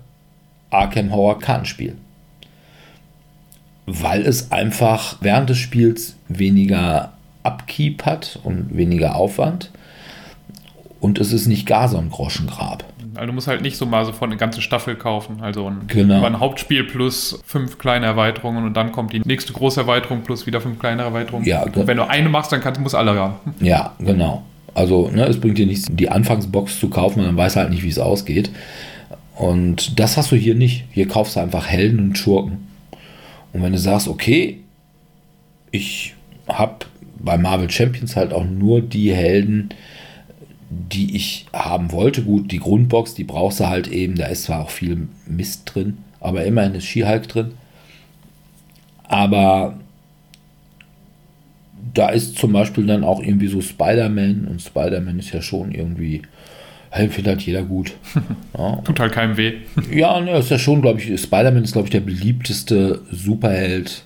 Arkham Horror Kartenspiel. Weil es einfach während des Spiels weniger Upkeep hat und weniger Aufwand. Und es ist nicht gar so ein Groschengrab. Also du musst halt nicht so mal sofort eine ganze Staffel kaufen. Also ein, Genau. über ein Hauptspiel plus fünf kleine Erweiterungen und dann kommt die nächste große Erweiterung plus wieder fünf kleine Erweiterungen. Ja, und wenn du eine machst, dann kannst, musst du alle haben. Ja, genau. Also, ne, es bringt dir nichts, die Anfangsbox zu kaufen und dann weiß halt nicht, wie es ausgeht. Und das hast du hier nicht. Hier kaufst du einfach Helden und Schurken. Und wenn du sagst, okay, ich habe bei Marvel Champions halt auch nur die Helden, die ich haben wollte. Gut, die Grundbox, die brauchst du halt eben. Da ist zwar auch viel Mist drin, aber immerhin ist She-Hulk drin. Aber da ist zum Beispiel dann auch irgendwie so Spider-Man und Spider-Man ist ja schon irgendwie, hey, findet halt jeder gut. Ja, Tut halt keinem weh. ja ne, ist ja schon, glaube ich, Spider-Man ist, glaube ich, der beliebteste Superheld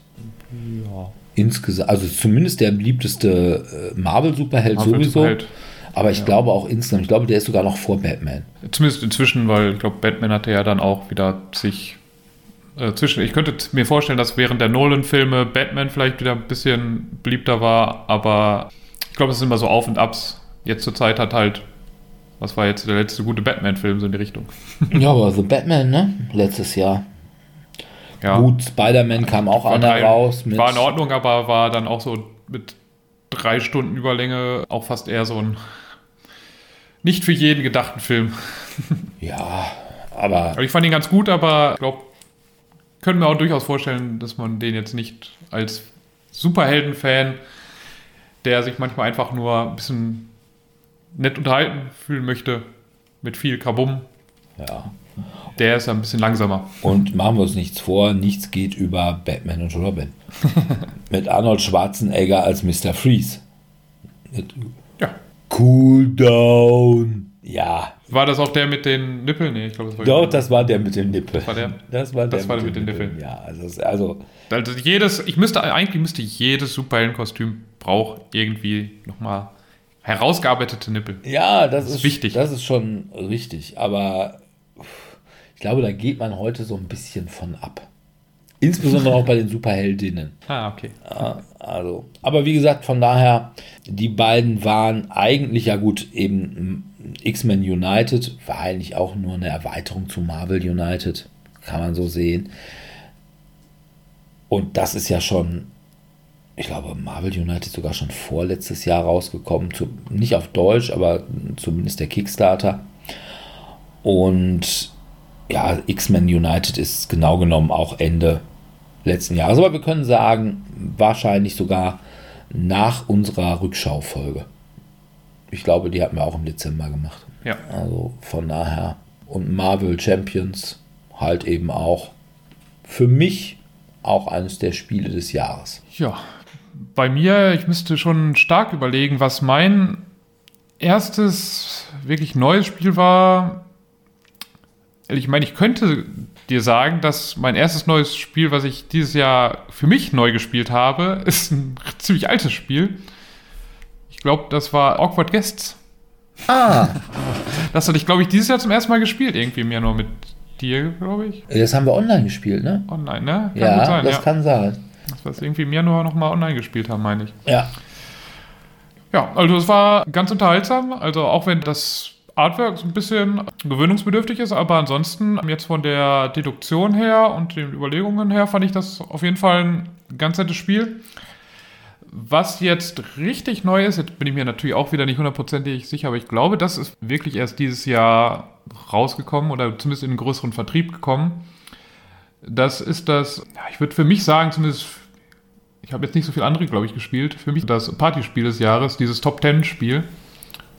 insgesamt, also zumindest der beliebteste äh, Marvel-Superheld Marvel sowieso. Superheld. Aber ich glaube auch insgesamt, ich glaube, der ist sogar noch vor Batman. Zumindest inzwischen, weil ich glaube, Batman hatte ja dann auch wieder sich äh, zwischen. Ich könnte mir vorstellen, dass während der Nolan-Filme Batman vielleicht wieder ein bisschen beliebter war, aber ich glaube, es sind immer so Auf und Abs. Jetzt zur Zeit hat halt, was war jetzt der letzte gute Batman-Film so in die Richtung? ja, aber The Batman, ne? Letztes Jahr. Ja, Gut, Spider-Man kam auch war, einer raus. War in Ordnung, aber war dann auch so mit drei Stunden Überlänge auch fast eher so ein nicht für jeden gedachten Film. Ja, aber Also ich fand ihn ganz gut, aber ich glaube, können wir auch durchaus vorstellen, dass man den jetzt nicht als Superhelden-Fan, der sich manchmal einfach nur ein bisschen nett unterhalten fühlen möchte, mit viel Kabum, ja. Der ist ein bisschen langsamer. Und machen wir uns nichts vor, nichts geht über Batman und Robin. Mit Arnold Schwarzenegger als Mr. Freeze. Mit Ja. Cool down. Ja, War das auch der mit den Nippeln? Nee, ich glaube, das war doch, das war der mit dem Nippel. Das war der? Das war der Das war der mit den Nippeln. Ja, also, also Also jedes, ich müsste, eigentlich müsste jedes Superheldenkostüm braucht irgendwie nochmal herausgearbeitete Nippel. ja, das, ist wichtig. Das ist schon richtig, aber ich glaube, da geht man heute so ein bisschen von ab. Insbesondere auch bei den Superheldinnen. Ah, okay. Also, aber wie gesagt, von daher, die beiden waren eigentlich ja gut, eben X-Men United war eigentlich auch nur eine Erweiterung zu Marvel United, kann man so sehen. Und das ist ja schon, ich glaube, Marvel United sogar schon vorletztes Jahr rausgekommen, zu, nicht auf Deutsch, aber zumindest der Kickstarter. Und ja, X-Men United ist genau genommen auch Ende letzten Jahres. Aber wir können sagen, wahrscheinlich sogar nach unserer Rückschaufolge. Ich glaube, die hatten wir auch im Dezember gemacht. Ja. Also von daher. Und Marvel Champions halt eben auch für mich auch eines der Spiele des Jahres. Ja, bei mir, ich müsste schon stark überlegen, was mein erstes wirklich neues Spiel war. Ich meine, ich könnte dir sagen, dass mein erstes neues Spiel, was ich dieses Jahr für mich neu gespielt habe, ist ein ziemlich altes Spiel. Ich glaube, das war Awkward Guests. Ah. Das hatte ich, glaube ich, dieses Jahr zum ersten Mal gespielt, irgendwie mir nur mit dir, glaube ich. Das haben wir online gespielt, ne? Online, ne? Kann ja, sein, das ja. kann sein. Das wir irgendwie mir nur noch mal online gespielt haben, meine ich. Ja. Ja, also es war ganz unterhaltsam. Also auch wenn das Artwork ein bisschen gewöhnungsbedürftig ist, aber ansonsten jetzt von der Deduktion her und den Überlegungen her fand ich das auf jeden Fall ein ganz nettes Spiel. Was jetzt richtig neu ist, jetzt bin ich mir natürlich auch wieder nicht hundertprozentig sicher, aber ich glaube, das ist wirklich erst dieses Jahr rausgekommen oder zumindest in einen größeren Vertrieb gekommen. Das ist das, ich würde für mich sagen, zumindest, ich habe jetzt nicht so viel andere, glaube ich, gespielt. Für mich das Partyspiel des Jahres, dieses Top Ten Spiel,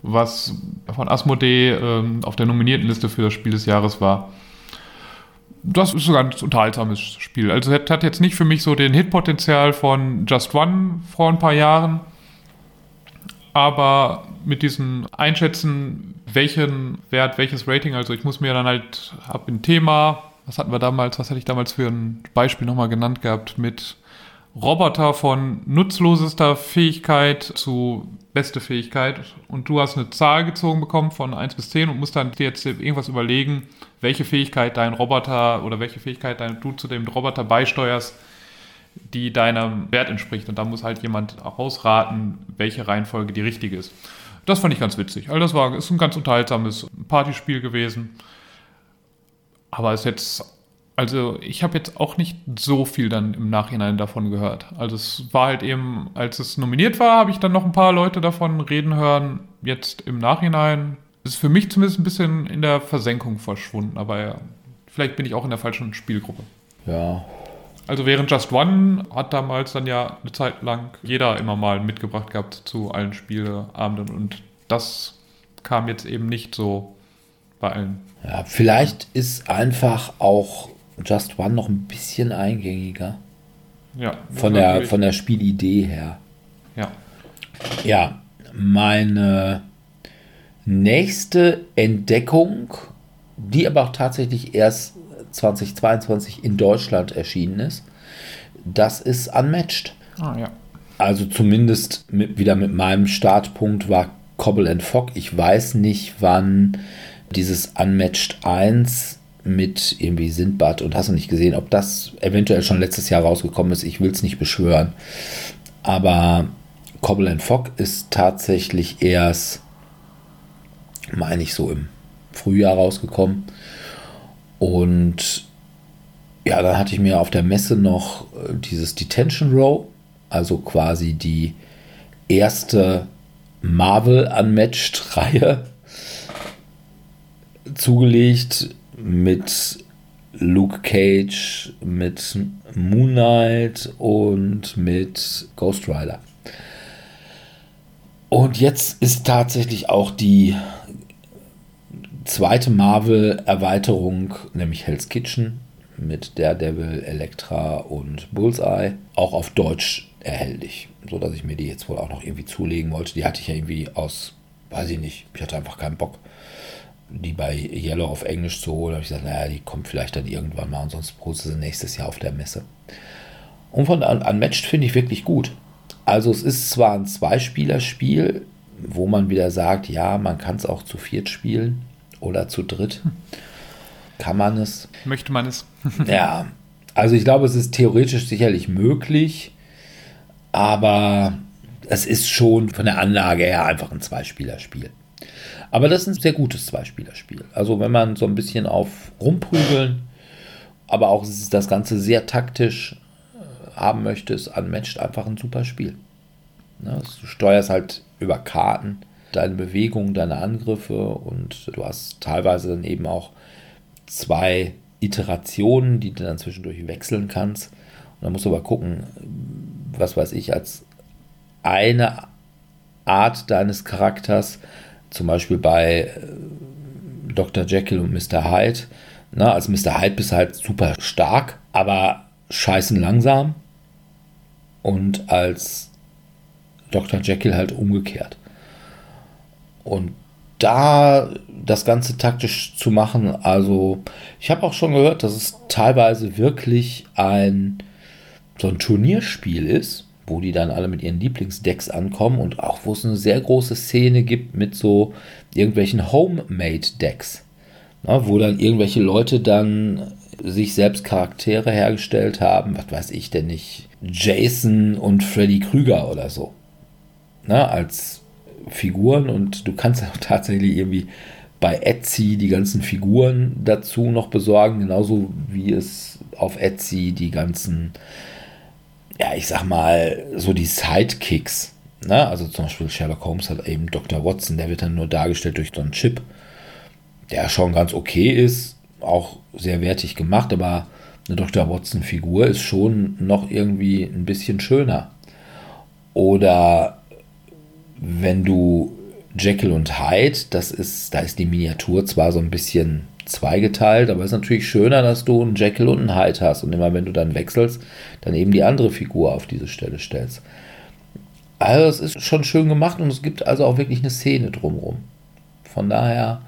was von Asmodee ähm, auf der nominierten Liste für das Spiel des Jahres war. Das ist ein ganz unterhaltsames Spiel. Also es hat jetzt nicht für mich so den Hitpotenzial von Just One vor ein paar Jahren, aber mit diesen Einschätzen, welchen Wert, welches Rating, also ich muss mir dann halt, habe ein Thema, was hatten wir damals, was hatte ich damals für ein Beispiel nochmal genannt gehabt, mit Roboter von nutzlosester Fähigkeit zu beste Fähigkeit und du hast eine Zahl gezogen bekommen von 1 bis 10 und musst dann dir jetzt irgendwas überlegen, welche Fähigkeit dein Roboter oder welche Fähigkeit dein, du zu dem Roboter beisteuerst, die deinem Wert entspricht. Und da muss halt jemand ausraten, welche Reihenfolge die richtige ist. Das fand ich ganz witzig. Also das war ist ein ganz unterhaltsames Partyspiel gewesen. Aber es ist jetzt, also ich habe jetzt auch nicht so viel dann im Nachhinein davon gehört. Also es war halt eben, als es nominiert war, habe ich dann noch ein paar Leute davon reden hören. Jetzt im Nachhinein ist für mich zumindest ein bisschen in der Versenkung verschwunden. Aber ja, vielleicht bin ich auch in der falschen Spielgruppe. Ja, also während Just One hat damals dann ja eine Zeit lang jeder immer mal mitgebracht gehabt zu allen Spieleabenden und das kam jetzt eben nicht so bei allen. Ja, vielleicht ist einfach auch Just One noch ein bisschen eingängiger. Ja. Von der, von der Spielidee her. Ja. Ja, meine nächste Entdeckung, die aber auch tatsächlich erst 2022 in Deutschland erschienen ist. Das ist Unmatched. Ah, ja. Also zumindest mit, wieder mit meinem Startpunkt war Cobble and Fog. Ich weiß nicht, wann dieses Unmatched 1 mit irgendwie Sindbad und hast du nicht gesehen, ob das eventuell schon letztes Jahr rausgekommen ist. Ich will es nicht beschwören. Aber Cobble and Fog ist tatsächlich erst, meine ich, so im Frühjahr rausgekommen. Und ja, dann hatte ich mir auf der Messe noch äh, dieses Detention Row, also quasi die erste Marvel Unmatched Reihe zugelegt mit Luke Cage, mit Moon Knight und mit Ghost Rider. Und jetzt ist tatsächlich auch die zweite Marvel-Erweiterung, nämlich Hell's Kitchen mit Daredevil, Elektra und Bullseye, auch auf Deutsch erhältlich. So dass ich mir die jetzt wohl auch noch irgendwie zulegen wollte. Die hatte ich ja irgendwie aus, weiß ich nicht, ich hatte einfach keinen Bock, die bei Yellow auf Englisch zu holen. Habe ich gesagt, naja, die kommt vielleicht dann irgendwann mal und sonst poste sie nächstes Jahr auf der Messe. Und von Unmatched finde ich wirklich gut. Also es ist zwar ein Zweispieler-Spiel, wo man wieder sagt, ja, man kann es auch zu viert spielen oder zu dritt. Kann man es. Möchte man es. ja, Also ich glaube, es ist theoretisch sicherlich möglich, aber es ist schon von der Anlage her einfach ein Zweispielerspiel. Aber das ist ein sehr gutes Zweispielerspiel. Also wenn man so ein bisschen auf rumprügeln, aber auch das Ganze sehr taktisch äh, haben möchte, ist Unmatched einfach ein super Spiel. Ne, du steuerst halt über Karten deine Bewegungen, deine Angriffe und du hast teilweise dann eben auch zwei Iterationen, die du dann zwischendurch wechseln kannst. Und dann musst du aber gucken, was weiß ich, als eine Art deines Charakters zum Beispiel bei äh, Dr. Jekyll und Mr. Hyde. Na, als Mr. Hyde bist du halt super stark, aber scheißen langsam. Und als Dr. Jekyll halt umgekehrt. Und da das Ganze taktisch zu machen, also ich habe auch schon gehört, dass es teilweise wirklich ein so ein Turnierspiel ist wo die dann alle mit ihren Lieblingsdecks ankommen und auch wo es eine sehr große Szene gibt mit so irgendwelchen Homemade-Decks, ne, wo dann irgendwelche Leute dann sich selbst Charaktere hergestellt haben, was weiß ich denn nicht, Jason und Freddy Krüger oder so, ne, als Figuren. Und du kannst auch tatsächlich irgendwie bei Etsy die ganzen Figuren dazu noch besorgen, genauso wie es auf Etsy die ganzen ja, ich sag mal, so die Sidekicks. Ne? Also zum Beispiel Sherlock Holmes hat eben Dr. Watson, der wird dann nur dargestellt durch so einen Chip, der schon ganz okay ist, auch sehr wertig gemacht, aber eine Dr. Watson-Figur ist schon noch irgendwie ein bisschen schöner. Oder wenn du Jekyll und Hyde, das ist, da ist die Miniatur zwar so ein bisschen zweigeteilt, aber es ist natürlich schöner, dass du einen Jekyll und einen Hyde hast und immer wenn du dann wechselst, dann eben die andere Figur auf diese Stelle stellst. Also es ist schon schön gemacht und es gibt also auch wirklich eine Szene drumherum. Von daher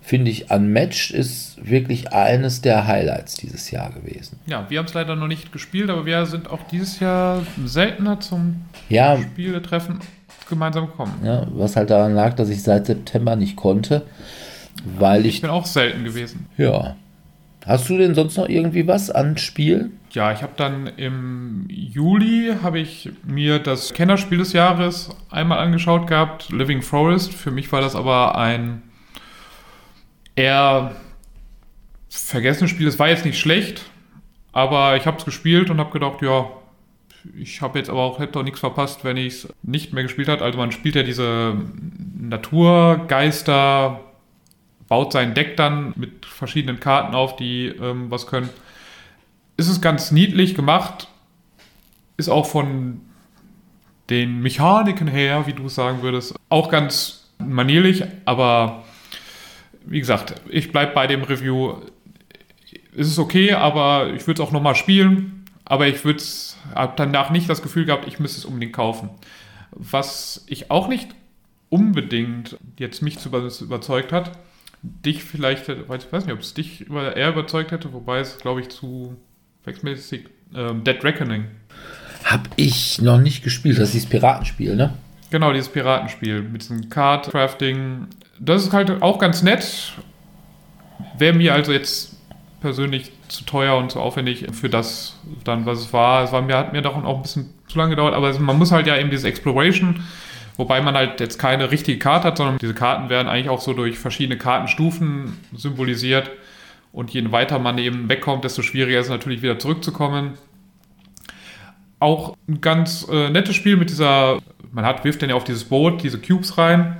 finde ich, Unmatched ist wirklich eines der Highlights dieses Jahr gewesen. Ja, wir haben es leider noch nicht gespielt, aber wir sind auch dieses Jahr seltener zum ja, Spieletreffen gemeinsam gekommen. Ja, was halt daran lag, dass ich seit September nicht konnte. Weil ich, ich bin auch selten gewesen. Ja. Hast du denn sonst noch irgendwie was an Spiel? Ja, ich habe dann im Juli habe ich mir das Kennerspiel des Jahres einmal angeschaut gehabt, Living Forest. Für mich war das aber ein eher vergessenes Spiel. Es war jetzt nicht schlecht, aber ich habe es gespielt und habe gedacht, ja, ich habe jetzt aber auch hätte doch nichts verpasst, wenn ich es nicht mehr gespielt hat. Also man spielt ja diese Naturgeister, baut sein Deck dann mit verschiedenen Karten auf, die ähm, was können. Ist es ganz niedlich gemacht, ist auch von den Mechaniken her, wie du es sagen würdest, auch ganz manierlich, aber wie gesagt, ich bleibe bei dem Review. Es ist okay, aber ich würde es auch nochmal spielen, aber ich habe danach nicht das Gefühl gehabt, ich müsste es unbedingt kaufen. Was ich auch nicht unbedingt jetzt mich zu überzeugt hat, dich vielleicht, ich weiß nicht, ob es dich eher überzeugt hätte, wobei es, glaube ich, zu wechselmäßig ähm, Dead Reckoning. Hab ich noch nicht gespielt, das ist dieses Piratenspiel, ne? Genau, dieses Piratenspiel mit diesem Card-Crafting. Das ist halt auch ganz nett. Wäre mir also jetzt persönlich zu teuer und zu aufwendig für das dann, was es war. Es war mir, hat mir doch auch ein bisschen zu lange gedauert, aber man muss halt ja eben dieses Exploration Wobei man halt jetzt keine richtige Karte hat, sondern diese Karten werden eigentlich auch so durch verschiedene Kartenstufen symbolisiert. Und je weiter man eben wegkommt, desto schwieriger ist es natürlich wieder zurückzukommen. Auch ein ganz äh, nettes Spiel mit dieser, man hat, wirft dann ja auf dieses Boot diese Cubes rein.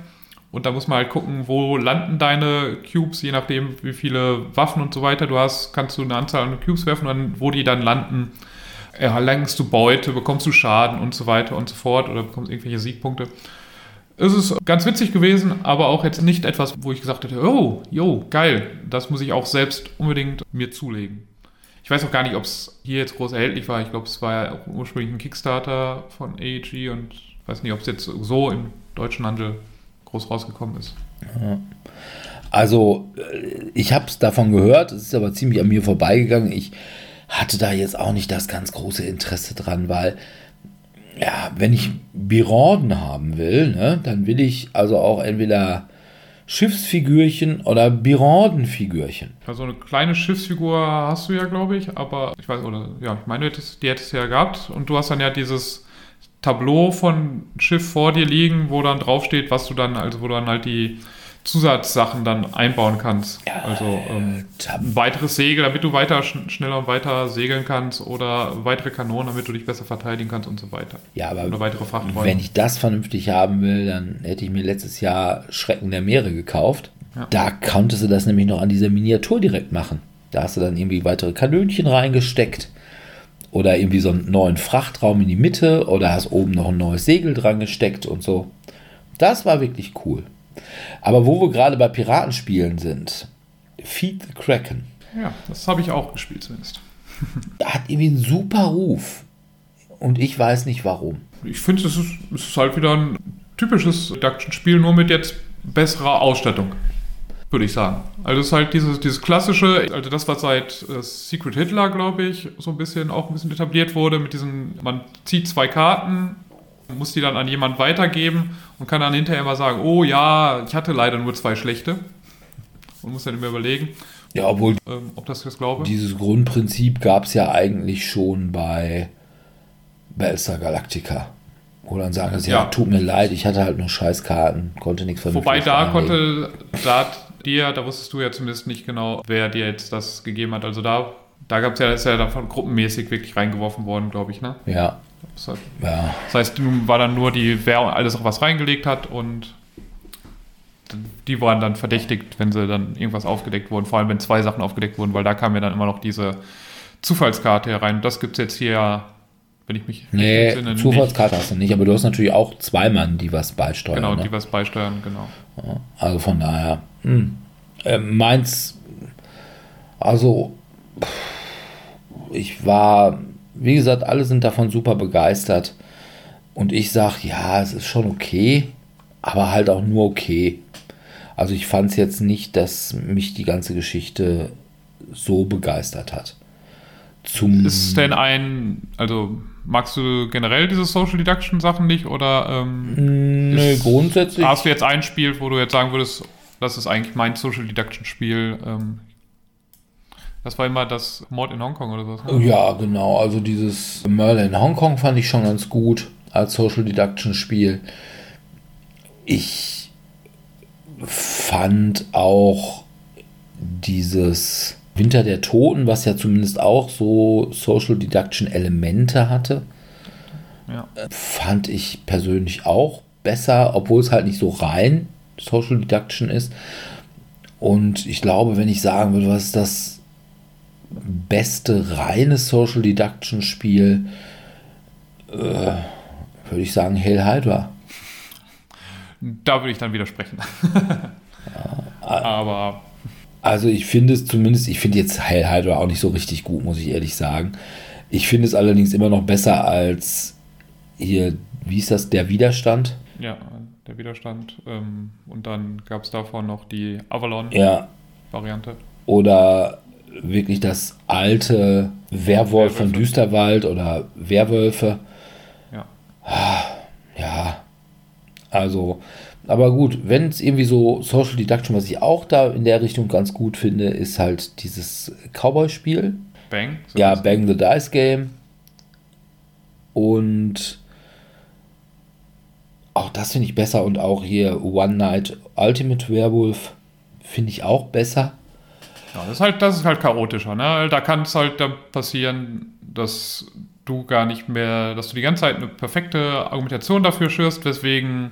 Und da muss man halt gucken, wo landen deine Cubes, je nachdem, wie viele Waffen und so weiter du hast, kannst du eine Anzahl an Cubes werfen und wo die dann landen, erlangst du Beute, bekommst du Schaden und so weiter und so fort oder bekommst irgendwelche Siegpunkte. Es ist ganz witzig gewesen, aber auch jetzt nicht etwas, wo ich gesagt hätte, oh, jo, geil, das muss ich auch selbst unbedingt mir zulegen. Ich weiß auch gar nicht, ob es hier jetzt groß erhältlich war. Ich glaube, es war ja ursprünglich ein Kickstarter von AEG und ich weiß nicht, ob es jetzt so im deutschen Handel groß rausgekommen ist. Also, äh, ich habe es davon gehört, es ist aber ziemlich an mir vorbeigegangen. Ich hatte da jetzt auch nicht das ganz große Interesse dran, weil ja, wenn ich Birorden haben will, ne, dann will ich also auch entweder Schiffsfigürchen oder Birondenfigürchen. Also eine kleine Schiffsfigur hast du ja, glaube ich, aber ich weiß, oder ja, ich meine, die hättest du ja gehabt und du hast dann ja dieses Tableau von Schiff vor dir liegen, wo dann draufsteht, was du dann, also wo dann halt die Zusatzsachen dann einbauen kannst. Also ähm, ein weiteres Segel, damit du weiter schneller und weiter segeln kannst oder weitere Kanonen, damit du dich besser verteidigen kannst und so weiter. Ja, aber oder weitere Frachträume. wenn ich das vernünftig haben will, dann hätte ich mir letztes Jahr Schrecken der Meere gekauft. Ja. Da konntest du das nämlich noch an dieser Miniatur direkt machen. Da hast du dann irgendwie weitere Kanönchen reingesteckt oder irgendwie so einen neuen Frachtraum in die Mitte oder hast oben noch ein neues Segel dran gesteckt und so. Das war wirklich cool. Aber wo wir gerade bei Piratenspielen sind, Feed the Kraken. Ja, das habe ich auch gespielt zumindest. Hat irgendwie einen super Ruf. Und ich weiß nicht warum. Ich finde, es ist, es ist halt wieder ein typisches Reduction-Spiel, nur mit jetzt besserer Ausstattung würde ich sagen. Also es ist halt dieses, dieses klassische, also das, was seit äh, Secret Hitler, glaube ich, so ein bisschen auch ein bisschen etabliert wurde, mit diesen, man zieht zwei Karten, muss die dann an jemand weitergeben und kann dann hinterher mal sagen, oh ja, ich hatte leider nur zwei schlechte. Und muss dann immer überlegen. Ja, obwohl, ähm, ob das das glaube. Dieses Grundprinzip gab es ja eigentlich schon bei Battlestar Galactica. Wo dann sagen sie, ja. ja, tut mir leid, ich hatte halt nur Scheißkarten, konnte nichts von Wobei da konnte, da dir, da wusstest du ja zumindest nicht genau, wer dir jetzt das gegeben hat. Also da, da gab es ja, ist ja davon gruppenmäßig wirklich reingeworfen worden, glaube ich, ne? Ja. Das heißt, ja. das heißt, war dann nur die, wer alles was reingelegt hat und die waren dann verdächtigt, wenn sie dann irgendwas aufgedeckt wurden, vor allem wenn zwei Sachen aufgedeckt wurden, weil da kam ja dann immer noch diese Zufallskarte herein. Das gibt es jetzt hier wenn ich mich nee, entsinne, Zufallskarte nicht. hast du nicht, aber du hast natürlich auch zwei Mann, die was beisteuern. Genau, ne? die was beisteuern, genau. Also von daher, hm. äh, meins, also ich war, wie gesagt, alle sind davon super begeistert. Und ich sage, ja, es ist schon okay, aber halt auch nur okay. Also ich fand es jetzt nicht, dass mich die ganze Geschichte so begeistert hat. Zum ist denn ein, also magst du generell diese Social Deduction Sachen nicht oder ähm, nee, ist, grundsätzlich. Hast du jetzt ein Spiel, wo du jetzt sagen würdest, das ist eigentlich mein Social Deduction Spiel? Ähm, das war immer das Mord in Hongkong oder so. Ne? Ja, genau. Also dieses Murder in Hongkong fand ich schon ganz gut als Social Deduction Spiel. Ich fand auch dieses Winter der Toten, was ja zumindest auch so Social Deduction Elemente hatte, ja. fand ich persönlich auch besser, obwohl es halt nicht so rein Social Deduction ist. Und ich glaube, wenn ich sagen würde, was ist das beste reine Social Deduction Spiel, äh, würde ich sagen Hell Hydra. Da würde ich dann widersprechen. ja, Aber also ich finde es zumindest, ich finde jetzt Hell Hydra auch nicht so richtig gut, muss ich ehrlich sagen. Ich finde es allerdings immer noch besser als hier, wie ist das, der Widerstand? Ja, der Widerstand. Ähm, und dann gab es davon noch die Avalon-Variante. Ja. Oder wirklich das alte Werwolf von Düsterwald oder Werwölfe. Ja. Ja. Also, aber gut, wenn es irgendwie so Social Deduction, was ich auch da in der Richtung ganz gut finde, ist halt dieses Cowboy-Spiel. Bang? So ja, Bang the Dice Game. Und auch das finde ich besser. Und auch hier One Night Ultimate Werewolf finde ich auch besser. Ja, das ist halt, das ist halt chaotischer. Ne? Da kann es halt dann passieren, dass du gar nicht mehr, dass du die ganze Zeit eine perfekte Argumentation dafür schürst, weswegen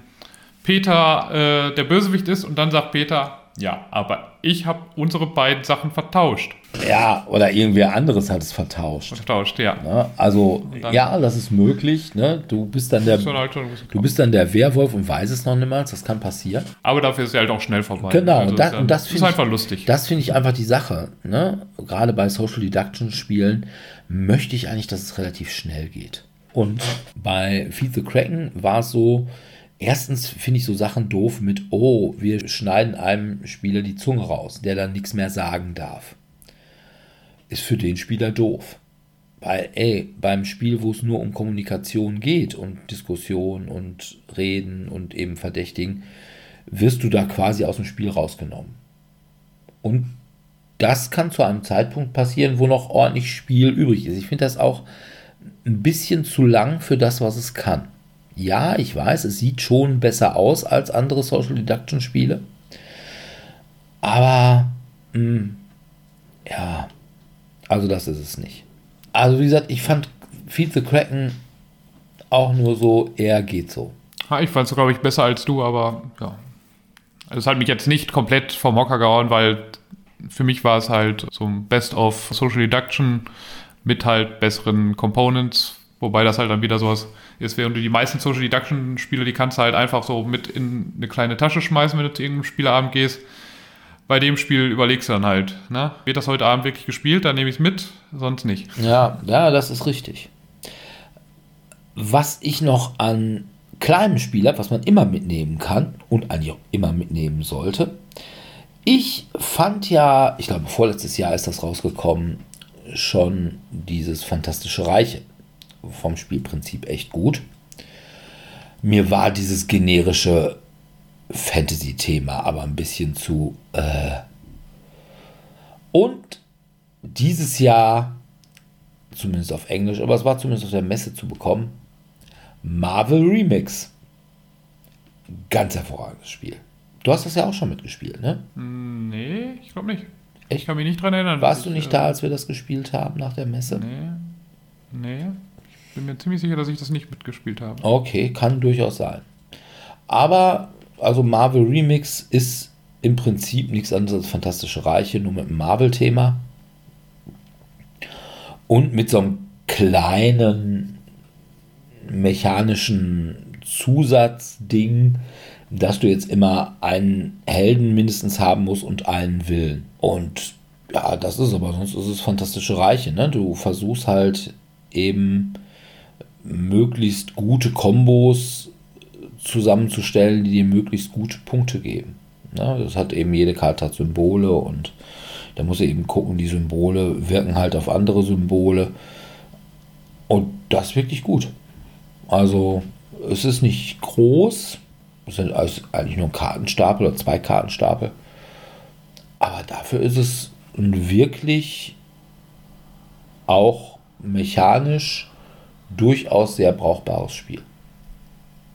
Peter äh, der Bösewicht ist und dann sagt Peter, ja, aber ich habe unsere beiden Sachen vertauscht. Ja, oder irgendwer anderes hat es vertauscht. Vertauscht, ja. Ne? Also, ja, das ist möglich. Ne? Du bist dann der, halt du bist dann der Werwolf und weißt es noch niemals. Das kann passieren. Aber dafür ist er halt auch schnell vorbei. Genau, also das, und das, ist einfach ich, lustig. Das finde ich einfach die Sache. Ne? Gerade bei Social Deduction Spielen möchte ich eigentlich, dass es relativ schnell geht. Und bei Feed the Kraken war es so, Erstens finde ich so Sachen doof mit, oh, wir schneiden einem Spieler die Zunge raus, der dann nichts mehr sagen darf. Ist für den Spieler doof. Weil, ey, beim Spiel, wo es nur um Kommunikation geht und Diskussion und Reden und eben Verdächtigen, wirst du da quasi aus dem Spiel rausgenommen. Und das kann zu einem Zeitpunkt passieren, wo noch ordentlich Spiel übrig ist. Ich finde das auch ein bisschen zu lang für das, was es kann. Ja, ich weiß, es sieht schon besser aus als andere Social Deduction Spiele. Aber, mh, hm, ja, also das ist es nicht. Also wie gesagt, ich fand Feed the Kraken auch nur so, er geht so. Ja, ich fand es, glaube ich, besser als du, aber ja. Es hat mich jetzt nicht komplett vom Hocker gehauen, weil für mich war es halt so ein Best of Social Deduction mit halt besseren Components, wobei das halt dann wieder sowas ist, während du die meisten Social Deduction Spiele, die kannst du halt einfach so mit in eine kleine Tasche schmeißen, wenn du zu irgendeinem Spieleabend gehst. Bei dem Spiel überlegst du dann halt, ne? Wird das heute Abend wirklich gespielt, dann nehme ich es mit, sonst nicht. Ja, ja, das ist richtig. Was ich noch an kleinem Spiel habe, was man immer mitnehmen kann und eigentlich auch immer mitnehmen sollte. Ich fand ja, ich glaube, vorletztes Jahr ist das rausgekommen, schon dieses Fantastische Reiche vom Spielprinzip echt gut. Mir war dieses generische Fantasy-Thema aber ein bisschen zu. Äh und dieses Jahr, zumindest auf Englisch, aber es war zumindest auf der Messe zu bekommen, Marvel Remix. Ganz hervorragendes Spiel. Du hast das ja auch schon mitgespielt, ne? Nee, ich glaube nicht. Ich kann mich nicht dran erinnern. Warst du nicht äh, da, als wir das gespielt haben nach der Messe? Nee. Nee. Bin mir ziemlich sicher, dass ich das nicht mitgespielt habe. Okay, kann durchaus sein. Aber, also Marvel Remix ist im Prinzip nichts anderes als Fantastische Reiche, nur mit einem Marvel-Thema. Und mit so einem kleinen mechanischen Zusatzding, dass du jetzt immer einen Helden mindestens haben musst und einen Willen. Und ja, das ist aber sonst ist es fantastische Reiche. Ne? Du versuchst halt eben möglichst gute Kombos zusammenzustellen, die dir möglichst gute Punkte geben. Ne? Das hat eben jede Karte hat Symbole und da muss er eben gucken, die Symbole wirken halt auf andere Symbole. Und das ist wirklich gut. Also es ist nicht groß, es sind eigentlich nur ein Kartenstapel oder zwei Kartenstapel. Aber dafür ist es wirklich auch mechanisch durchaus sehr brauchbares Spiel.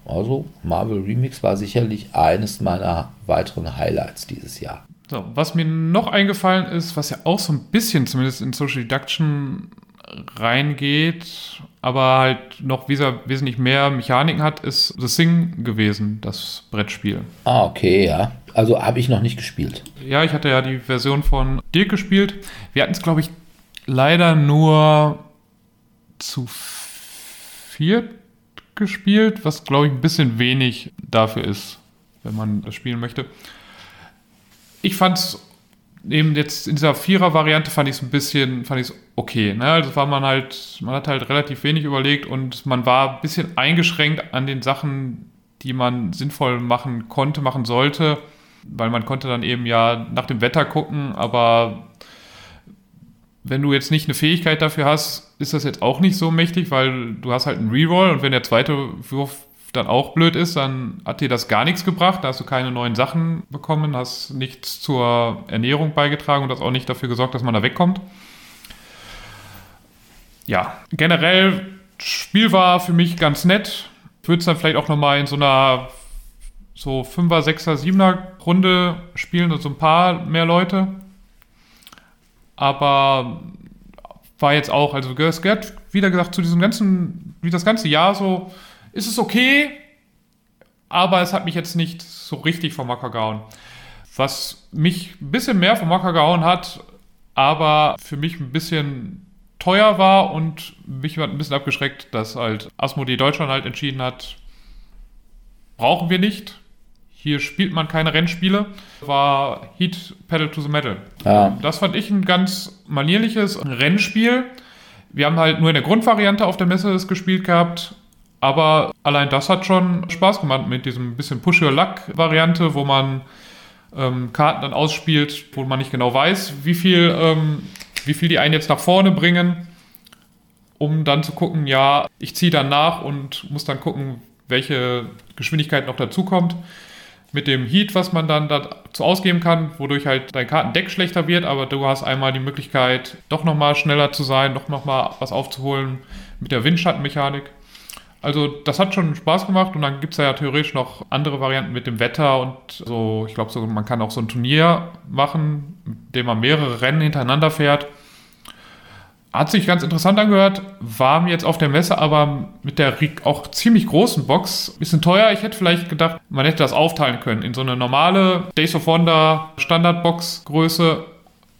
Also Marvel Remix war sicherlich eines meiner weiteren Highlights dieses Jahr. So, was mir noch eingefallen ist, was ja auch so ein bisschen zumindest in Social Deduction reingeht, aber halt noch wesentlich mehr Mechaniken hat, ist The Thing gewesen, das Brettspiel. Ah, okay, ja. Also habe ich noch nicht gespielt. Ja, ich hatte ja die Version von Dirk gespielt. Wir hatten es, glaube ich, leider nur zu viert gespielt, was, glaube ich, ein bisschen wenig dafür ist, wenn man das spielen möchte. Ich fand es eben jetzt in dieser Vierer-Variante fand ich es ein bisschen, fand ich es okay. Ne? Also war man halt, man hat halt relativ wenig überlegt und man war ein bisschen eingeschränkt an den Sachen, die man sinnvoll machen konnte, machen sollte, weil man konnte dann eben ja nach dem Wetter gucken, aber wenn du jetzt nicht eine Fähigkeit dafür hast, ist das jetzt auch nicht so mächtig, weil du hast halt einen Reroll und wenn der zweite Wurf dann auch blöd ist, dann hat dir das gar nichts gebracht. Da hast du keine neuen Sachen bekommen, hast nichts zur Ernährung beigetragen und hast auch nicht dafür gesorgt, dass man da wegkommt. Ja, generell, Spiel war für mich ganz nett. Ich würde es dann vielleicht auch nochmal in so einer so 5er, 6er, 7er Runde spielen, also ein paar mehr Leute. Aber war jetzt auch, also es gehört wieder gesagt zu diesem ganzen, wie das ganze Jahr so, ist es okay, aber es hat mich jetzt nicht so richtig vom Macker gehauen. Was mich ein bisschen mehr vom Macker gehauen hat, aber für mich ein bisschen teuer war und mich ein bisschen abgeschreckt, dass halt Asmodee Deutschland halt entschieden hat, brauchen wir nicht. Hier spielt man keine Rennspiele. War Heat Pedal to the Metal. Ja. Das fand ich ein ganz manierliches Rennspiel. Wir haben halt nur in der Grundvariante auf der Messe das gespielt gehabt aber allein das hat schon Spaß gemacht mit diesem bisschen Push-Your-Luck-Variante, wo man ähm, Karten dann ausspielt, wo man nicht genau weiß, wie viel, ähm, wie viel die einen jetzt nach vorne bringen, um dann zu gucken, ja, ich ziehe dann nach und muss dann gucken, welche Geschwindigkeit noch dazukommt. Mit dem Heat, was man dann dazu ausgeben kann, wodurch halt dein Kartendeck schlechter wird, aber du hast einmal die Möglichkeit, doch nochmal schneller zu sein, doch nochmal was aufzuholen mit der Windschattenmechanik. Also das hat schon Spaß gemacht und dann gibt es ja theoretisch noch andere Varianten mit dem Wetter und so, ich glaube, so, man kann auch so ein Turnier machen, mit dem man mehrere Rennen hintereinander fährt. Hat sich ganz interessant angehört, war mir jetzt auf der Messe aber mit der auch ziemlich großen Box ein bisschen teuer. Ich hätte vielleicht gedacht, man hätte das aufteilen können in so eine normale Days of Wonder Standardbox Größe,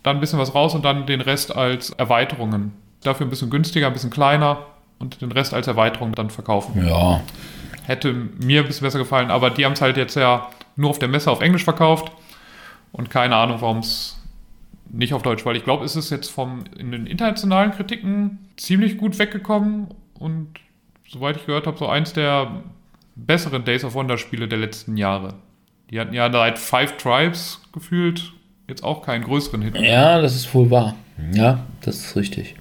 dann ein bisschen was raus und dann den Rest als Erweiterungen. Dafür ein bisschen günstiger, ein bisschen kleiner und den Rest als Erweiterung dann verkaufen. Ja. Hätte mir ein bisschen besser gefallen, aber die haben es halt jetzt ja nur auf der Messe auf Englisch verkauft und keine Ahnung, warum es nicht auf Deutsch, weil ich glaube, es ist jetzt vom, in den internationalen Kritiken ziemlich gut weggekommen und soweit ich gehört habe, so eins der besseren Days of Wonder Spiele der letzten Jahre. Die hatten ja seit Five Tribes gefühlt jetzt auch keinen größeren Hit. Ja, das ist wohl wahr. Ja, das ist richtig.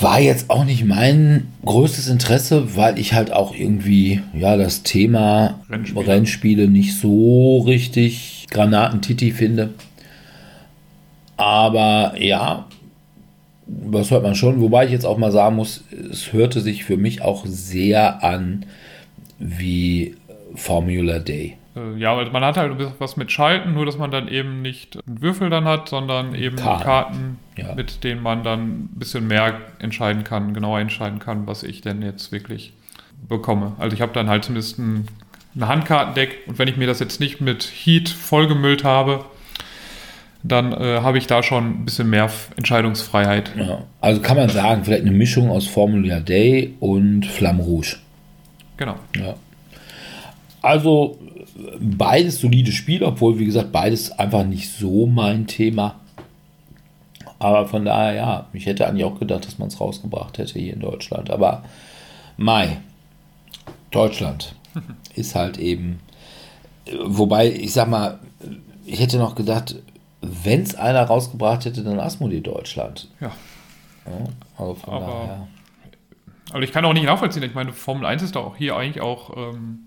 War jetzt auch nicht mein größtes Interesse, weil ich halt auch irgendwie, ja, das Thema Rennspiele, Rennspiele nicht so richtig Granatentiti finde. Aber ja, was hört man schon. Wobei ich jetzt auch mal sagen muss, es hörte sich für mich auch sehr an wie Formula Day. Äh, ja, weil man hat halt was mit Schalten, nur dass man dann eben nicht einen Würfel dann hat, sondern eben Karten, Karten ja. mit denen man dann ein bisschen mehr entscheiden kann, genauer entscheiden kann, was ich denn jetzt wirklich bekomme. Also ich habe dann halt zumindest ein, ein Handkartendeck und wenn ich mir das jetzt nicht mit Heat vollgemüllt habe, dann äh, habe ich da schon ein bisschen mehr Entscheidungsfreiheit. Ja. Also kann man sagen, vielleicht eine Mischung aus Formula Day und Flamme Rouge. Genau. Ja. Also beides solide Spiele, obwohl, wie gesagt, beides einfach nicht so mein Thema. Aber von daher, ja, ich hätte eigentlich auch gedacht, dass man es rausgebracht hätte hier in Deutschland. Aber Mai, Deutschland ist halt eben. Wobei, ich sag mal, ich hätte noch gedacht, wenn es einer rausgebracht hätte, dann Asmodee Deutschland. Ja. ja also aber, daher. Aber ich kann auch nicht nachvollziehen. Ich meine, Formel 1 ist doch auch hier eigentlich auch ähm,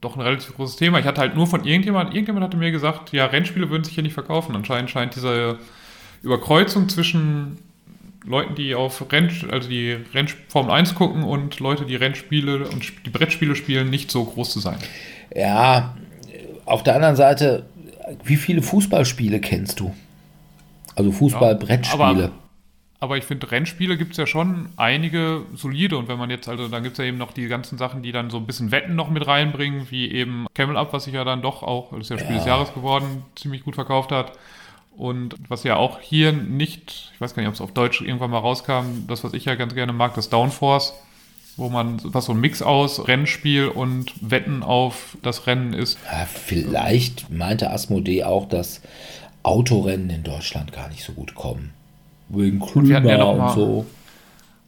doch ein relativ großes Thema. Ich hatte halt nur von irgendjemand, irgendjemand hatte mir gesagt, ja, Rennspiele würden sich hier nicht verkaufen. Anscheinend scheint diese Überkreuzung zwischen Leuten, die auf Renn, also die Renn Formel 1 gucken und Leute, die Rennspiele und die Brettspiele spielen, nicht so groß zu sein. Ja, auf der anderen Seite wie viele Fußballspiele kennst du? Also Fußball-Brettspiele. Ja, aber, aber, ich finde, Rennspiele gibt es ja schon einige solide. Und wenn man jetzt, also dann gibt es ja eben noch die ganzen Sachen, die dann so ein bisschen Wetten noch mit reinbringen, wie eben Camel Up, was sich ja dann doch auch, das ist ja Spiel ja. des Jahres geworden, ziemlich gut verkauft hat. Und was ja auch hier nicht, ich weiß gar nicht, ob es auf Deutsch irgendwann mal rauskam, das, was ich ja ganz gerne mag, das Downforce wo man, was so ein Mix aus Rennspiel und Wetten auf das Rennen ist. Ja, vielleicht meinte Asmodee auch, dass Autorennen in Deutschland gar nicht so gut kommen. Wegen Klima und, ja und so.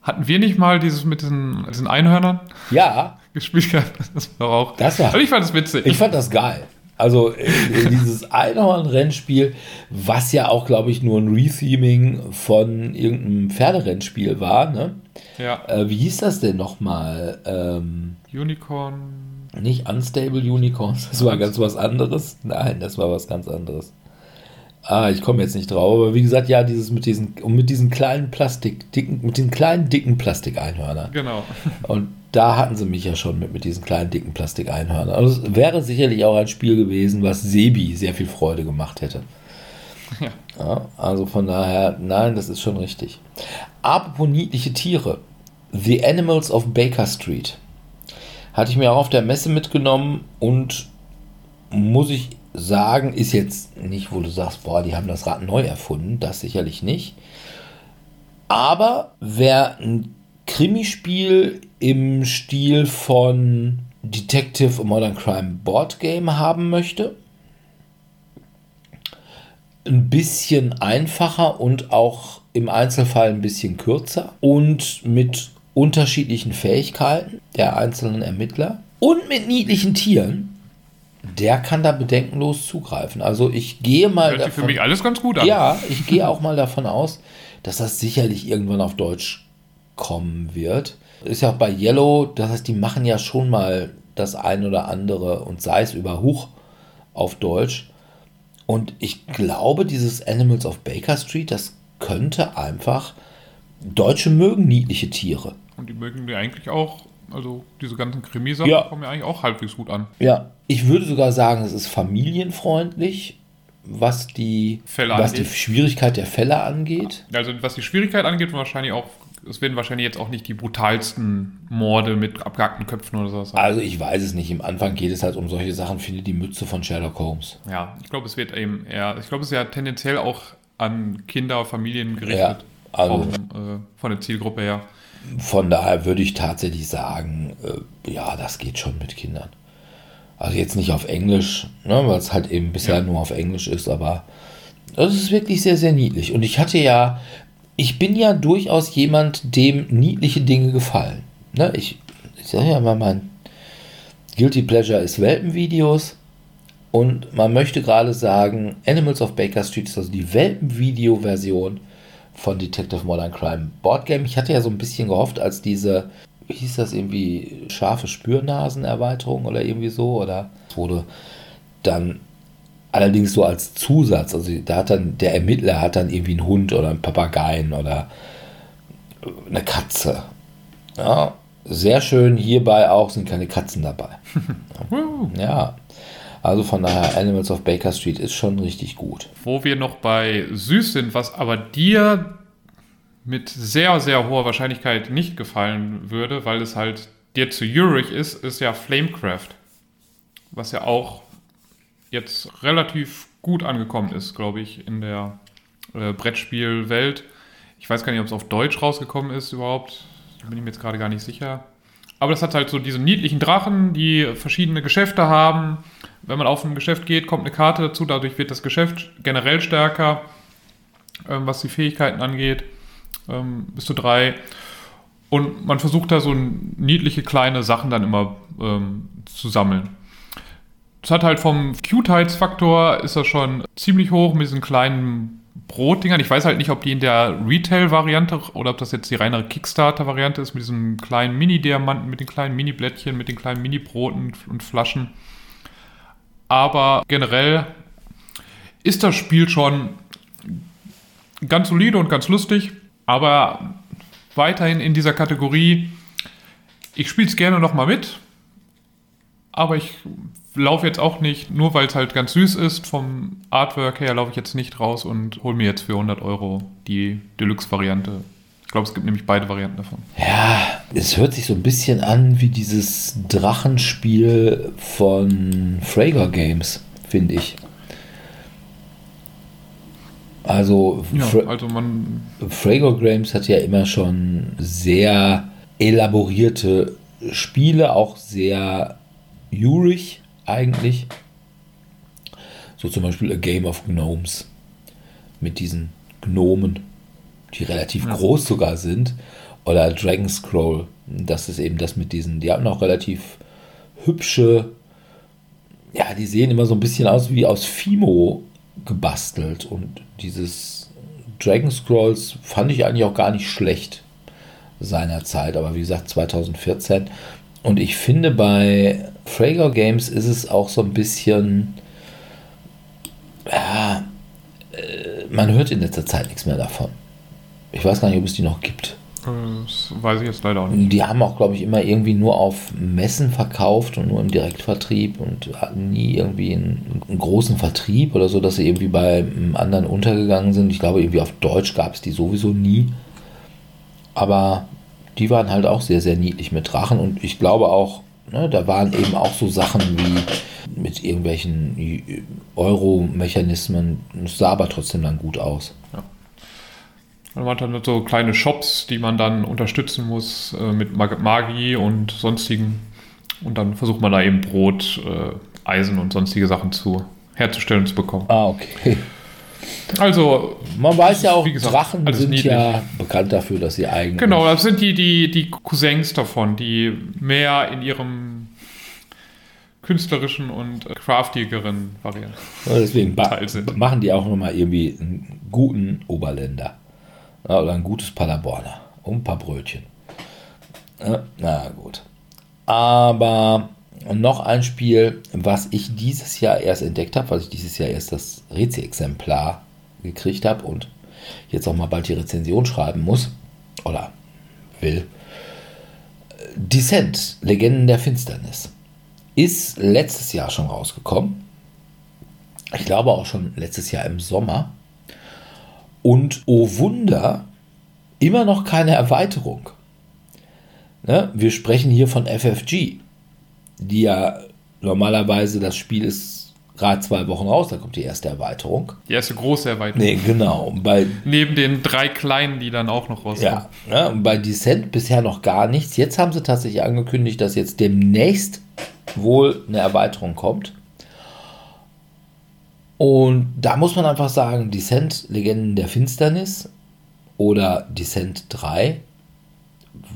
Hatten wir nicht mal dieses mit diesen, diesen Einhörnern? Ja. Gespielt? Das war auch. Das war, also ich fand das witzig. Ich fand das geil. Also äh, dieses Einhorn-Rennspiel, was ja auch, glaube ich, nur ein Retheming von irgendeinem Pferderennspiel war, ne? Ja. Äh, wie hieß das denn nochmal? Ähm, Unicorn. Nicht Unstable Unicorns, das war ganz was anderes. Nein, das war was ganz anderes. Ah, ich komme jetzt nicht drauf, aber wie gesagt, ja, dieses mit diesen, mit diesen kleinen Plastik, dicken, mit den kleinen, dicken Plastikeinhörnern. Genau. Und da hatten sie mich ja schon mit, mit diesen kleinen, dicken Plastikeinhörnern. Also es wäre sicherlich auch ein Spiel gewesen, was Sebi sehr viel Freude gemacht hätte. Ja. ja. Also von daher, nein, das ist schon richtig. Apropos niedliche Tiere. The Animals of Baker Street. Hatte ich mir auch auf der Messe mitgenommen und muss ich sagen, ist jetzt nicht, wo du sagst, boah, die haben das Rad neu erfunden, das sicherlich nicht. Aber wer ein Krimispiel im Stil von Detective Modern Crime Board Game haben möchte, ein bisschen einfacher und auch im Einzelfall ein bisschen kürzer und mit unterschiedlichen Fähigkeiten der einzelnen Ermittler und mit niedlichen Tieren, der kann da bedenkenlos zugreifen. Also ich gehe mal Hört davon, für mich alles ganz gut an. Ja, ich gehe auch mal davon aus, dass das sicherlich irgendwann auf Deutsch kommen wird. Ist ja auch bei Yellow, das heißt, die machen ja schon mal das ein oder andere und sei es über Huch auf Deutsch. Und ich glaube, dieses Animals of Baker Street, das könnte einfach. Deutsche mögen niedliche Tiere. Und die mögen die eigentlich auch, also diese ganzen Krimisachen Ja. kommen ja eigentlich auch halbwegs gut an. Ja, ich würde sogar sagen, es ist familienfreundlich, was die, Fälle was die angeht. Schwierigkeit der Fälle angeht. Also was die Schwierigkeit angeht, wahrscheinlich auch, es werden wahrscheinlich jetzt auch nicht die brutalsten Morde mit abgehackten Köpfen oder sowas sein. Also ich weiß es nicht. Im Anfang geht es halt um solche Sachen. Finde die Mütze von Sherlock Holmes. Ja, ich glaube, es wird eben eher, ich glaube, es ist ja tendenziell auch an Kinder, Familien Ja, gerichtet. also vom, äh, von der Zielgruppe her. von daher würde ich tatsächlich sagen, äh, ja, das geht schon mit Kindern. Also jetzt nicht auf Englisch, ne, weil es halt eben bisher Ja. nur auf Englisch ist, aber das ist wirklich sehr, sehr niedlich. Und ich hatte ja, ich bin ja durchaus jemand, dem niedliche Dinge gefallen. Ne, ich, ich sage ja mal, mein Guilty Pleasure ist Welpenvideos. Und man möchte gerade sagen, Animals of Baker Street ist also die Welpenvideo-Version von Detective Modern Crime Board Game. Ich hatte ja so ein bisschen gehofft, als diese, wie hieß das irgendwie, scharfe Spürnasen-Erweiterung oder irgendwie so, oder es wurde dann allerdings so als Zusatz, also da hat dann der Ermittler hat dann irgendwie einen Hund oder einen Papageien oder eine Katze. Ja, sehr schön. Hierbei auch sind keine Katzen dabei. Ja, also von daher Animals of Baker Street ist schon richtig gut. Wo wir noch bei süß sind, was aber dir mit sehr, sehr hoher Wahrscheinlichkeit nicht gefallen würde, weil es halt dir zu jurig ist, ist ja Flamecraft. Was ja auch jetzt relativ gut angekommen ist, glaube ich, in der äh, Brettspielwelt. Ich weiß gar nicht, ob es auf Deutsch rausgekommen ist überhaupt. Da bin ich mir jetzt gerade gar nicht sicher. Aber das hat halt so diese niedlichen Drachen, die verschiedene Geschäfte haben. Wenn man auf ein Geschäft geht, kommt eine Karte dazu. Dadurch wird das Geschäft generell stärker, ähm, was die Fähigkeiten angeht. Ähm, bis zu drei. Und man versucht da so niedliche kleine Sachen dann immer ähm, zu sammeln. Es hat halt vom Cuteheitsfaktor ist das schon ziemlich hoch mit diesen kleinen Brotdingern. Ich weiß halt nicht, ob die in der Retail-Variante oder ob das jetzt die reinere Kickstarter-Variante ist mit diesen kleinen Mini-Diamanten, mit den kleinen Mini-Blättchen, mit den kleinen Mini-Broten und Flaschen. Aber generell ist das Spiel schon ganz solide und ganz lustig, aber weiterhin in dieser Kategorie, ich spiele es gerne nochmal mit, aber ich laufe jetzt auch nicht, nur weil es halt ganz süß ist, vom Artwork her laufe ich jetzt nicht raus und hole mir jetzt für 100 Euro die Deluxe-Variante. Ich glaube, es gibt nämlich beide Varianten davon. Ja, es hört sich so ein bisschen an wie dieses Drachenspiel von Frager Games, finde ich. Also, Ja, Fra also man, Frager Games hat ja immer schon sehr elaborierte Spiele, auch sehr jurig eigentlich. So zum Beispiel A Game of Gnomes mit diesen Gnomen, die relativ Ja. groß sogar sind. Oder Dragon Scroll, das ist eben das mit diesen, die haben auch relativ hübsche, ja, die sehen immer so ein bisschen aus wie aus Fimo gebastelt. Und dieses Dragon Scrolls fand ich eigentlich auch gar nicht schlecht seinerzeit, aber wie gesagt 2014. Und ich finde bei Frager Games ist es auch so ein bisschen, ja, äh, man hört in letzter Zeit nichts mehr davon. Ich weiß gar nicht, ob es die noch gibt. das weiß ich jetzt leider auch nicht. Die haben auch, glaube ich, immer irgendwie nur auf Messen verkauft und nur im Direktvertrieb und hatten nie irgendwie einen, einen großen Vertrieb oder so, dass sie irgendwie bei einem anderen untergegangen sind. Ich glaube, irgendwie auf Deutsch gab es die sowieso nie. Aber die waren halt auch sehr, sehr niedlich mit Drachen und ich glaube auch, ne, da waren eben auch so Sachen wie mit irgendwelchen Euro-Mechanismen. Es sah aber trotzdem dann gut aus. Man hat dann so kleine Shops, die man dann unterstützen muss äh, mit Mag Magie und sonstigen. Und dann versucht man da eben Brot, äh, Eisen und sonstige Sachen zu herzustellen und zu bekommen. Ah, okay. Also, Man weiß ja auch, gesagt, Drachen sind niedlich. ja bekannt dafür, dass sie eigentlich. genau, das sind die, die, die Cousins davon, die mehr in ihrem künstlerischen und craftigeren Varianten. Ja, Deswegen sind. machen die auch nochmal irgendwie einen guten Oberländer. Ja, oder ein gutes Paderborner. Und ein paar Brötchen. Ja, na gut. Aber noch ein Spiel, was ich dieses Jahr erst entdeckt habe, weil ich dieses Jahr erst das Rezi-Exemplar gekriegt habe und jetzt auch mal bald die Rezension schreiben muss oder will. Descent, Legenden der Finsternis, ist letztes Jahr schon rausgekommen. Ich glaube auch schon letztes Jahr im Sommer. Und oh Wunder, immer noch keine Erweiterung. Ne? Wir sprechen hier von FFG, die ja normalerweise das Spiel ist gerade zwei Wochen raus, da kommt die erste Erweiterung. Die erste große Erweiterung. Nee, genau. Bei, Neben den drei kleinen, die dann auch noch rauskommen. ja, ne? bei Descent bisher noch gar nichts. Jetzt haben sie tatsächlich angekündigt, dass jetzt demnächst wohl eine Erweiterung kommt. Und da muss man einfach sagen, Descent, Legenden der Finsternis oder Descent 3,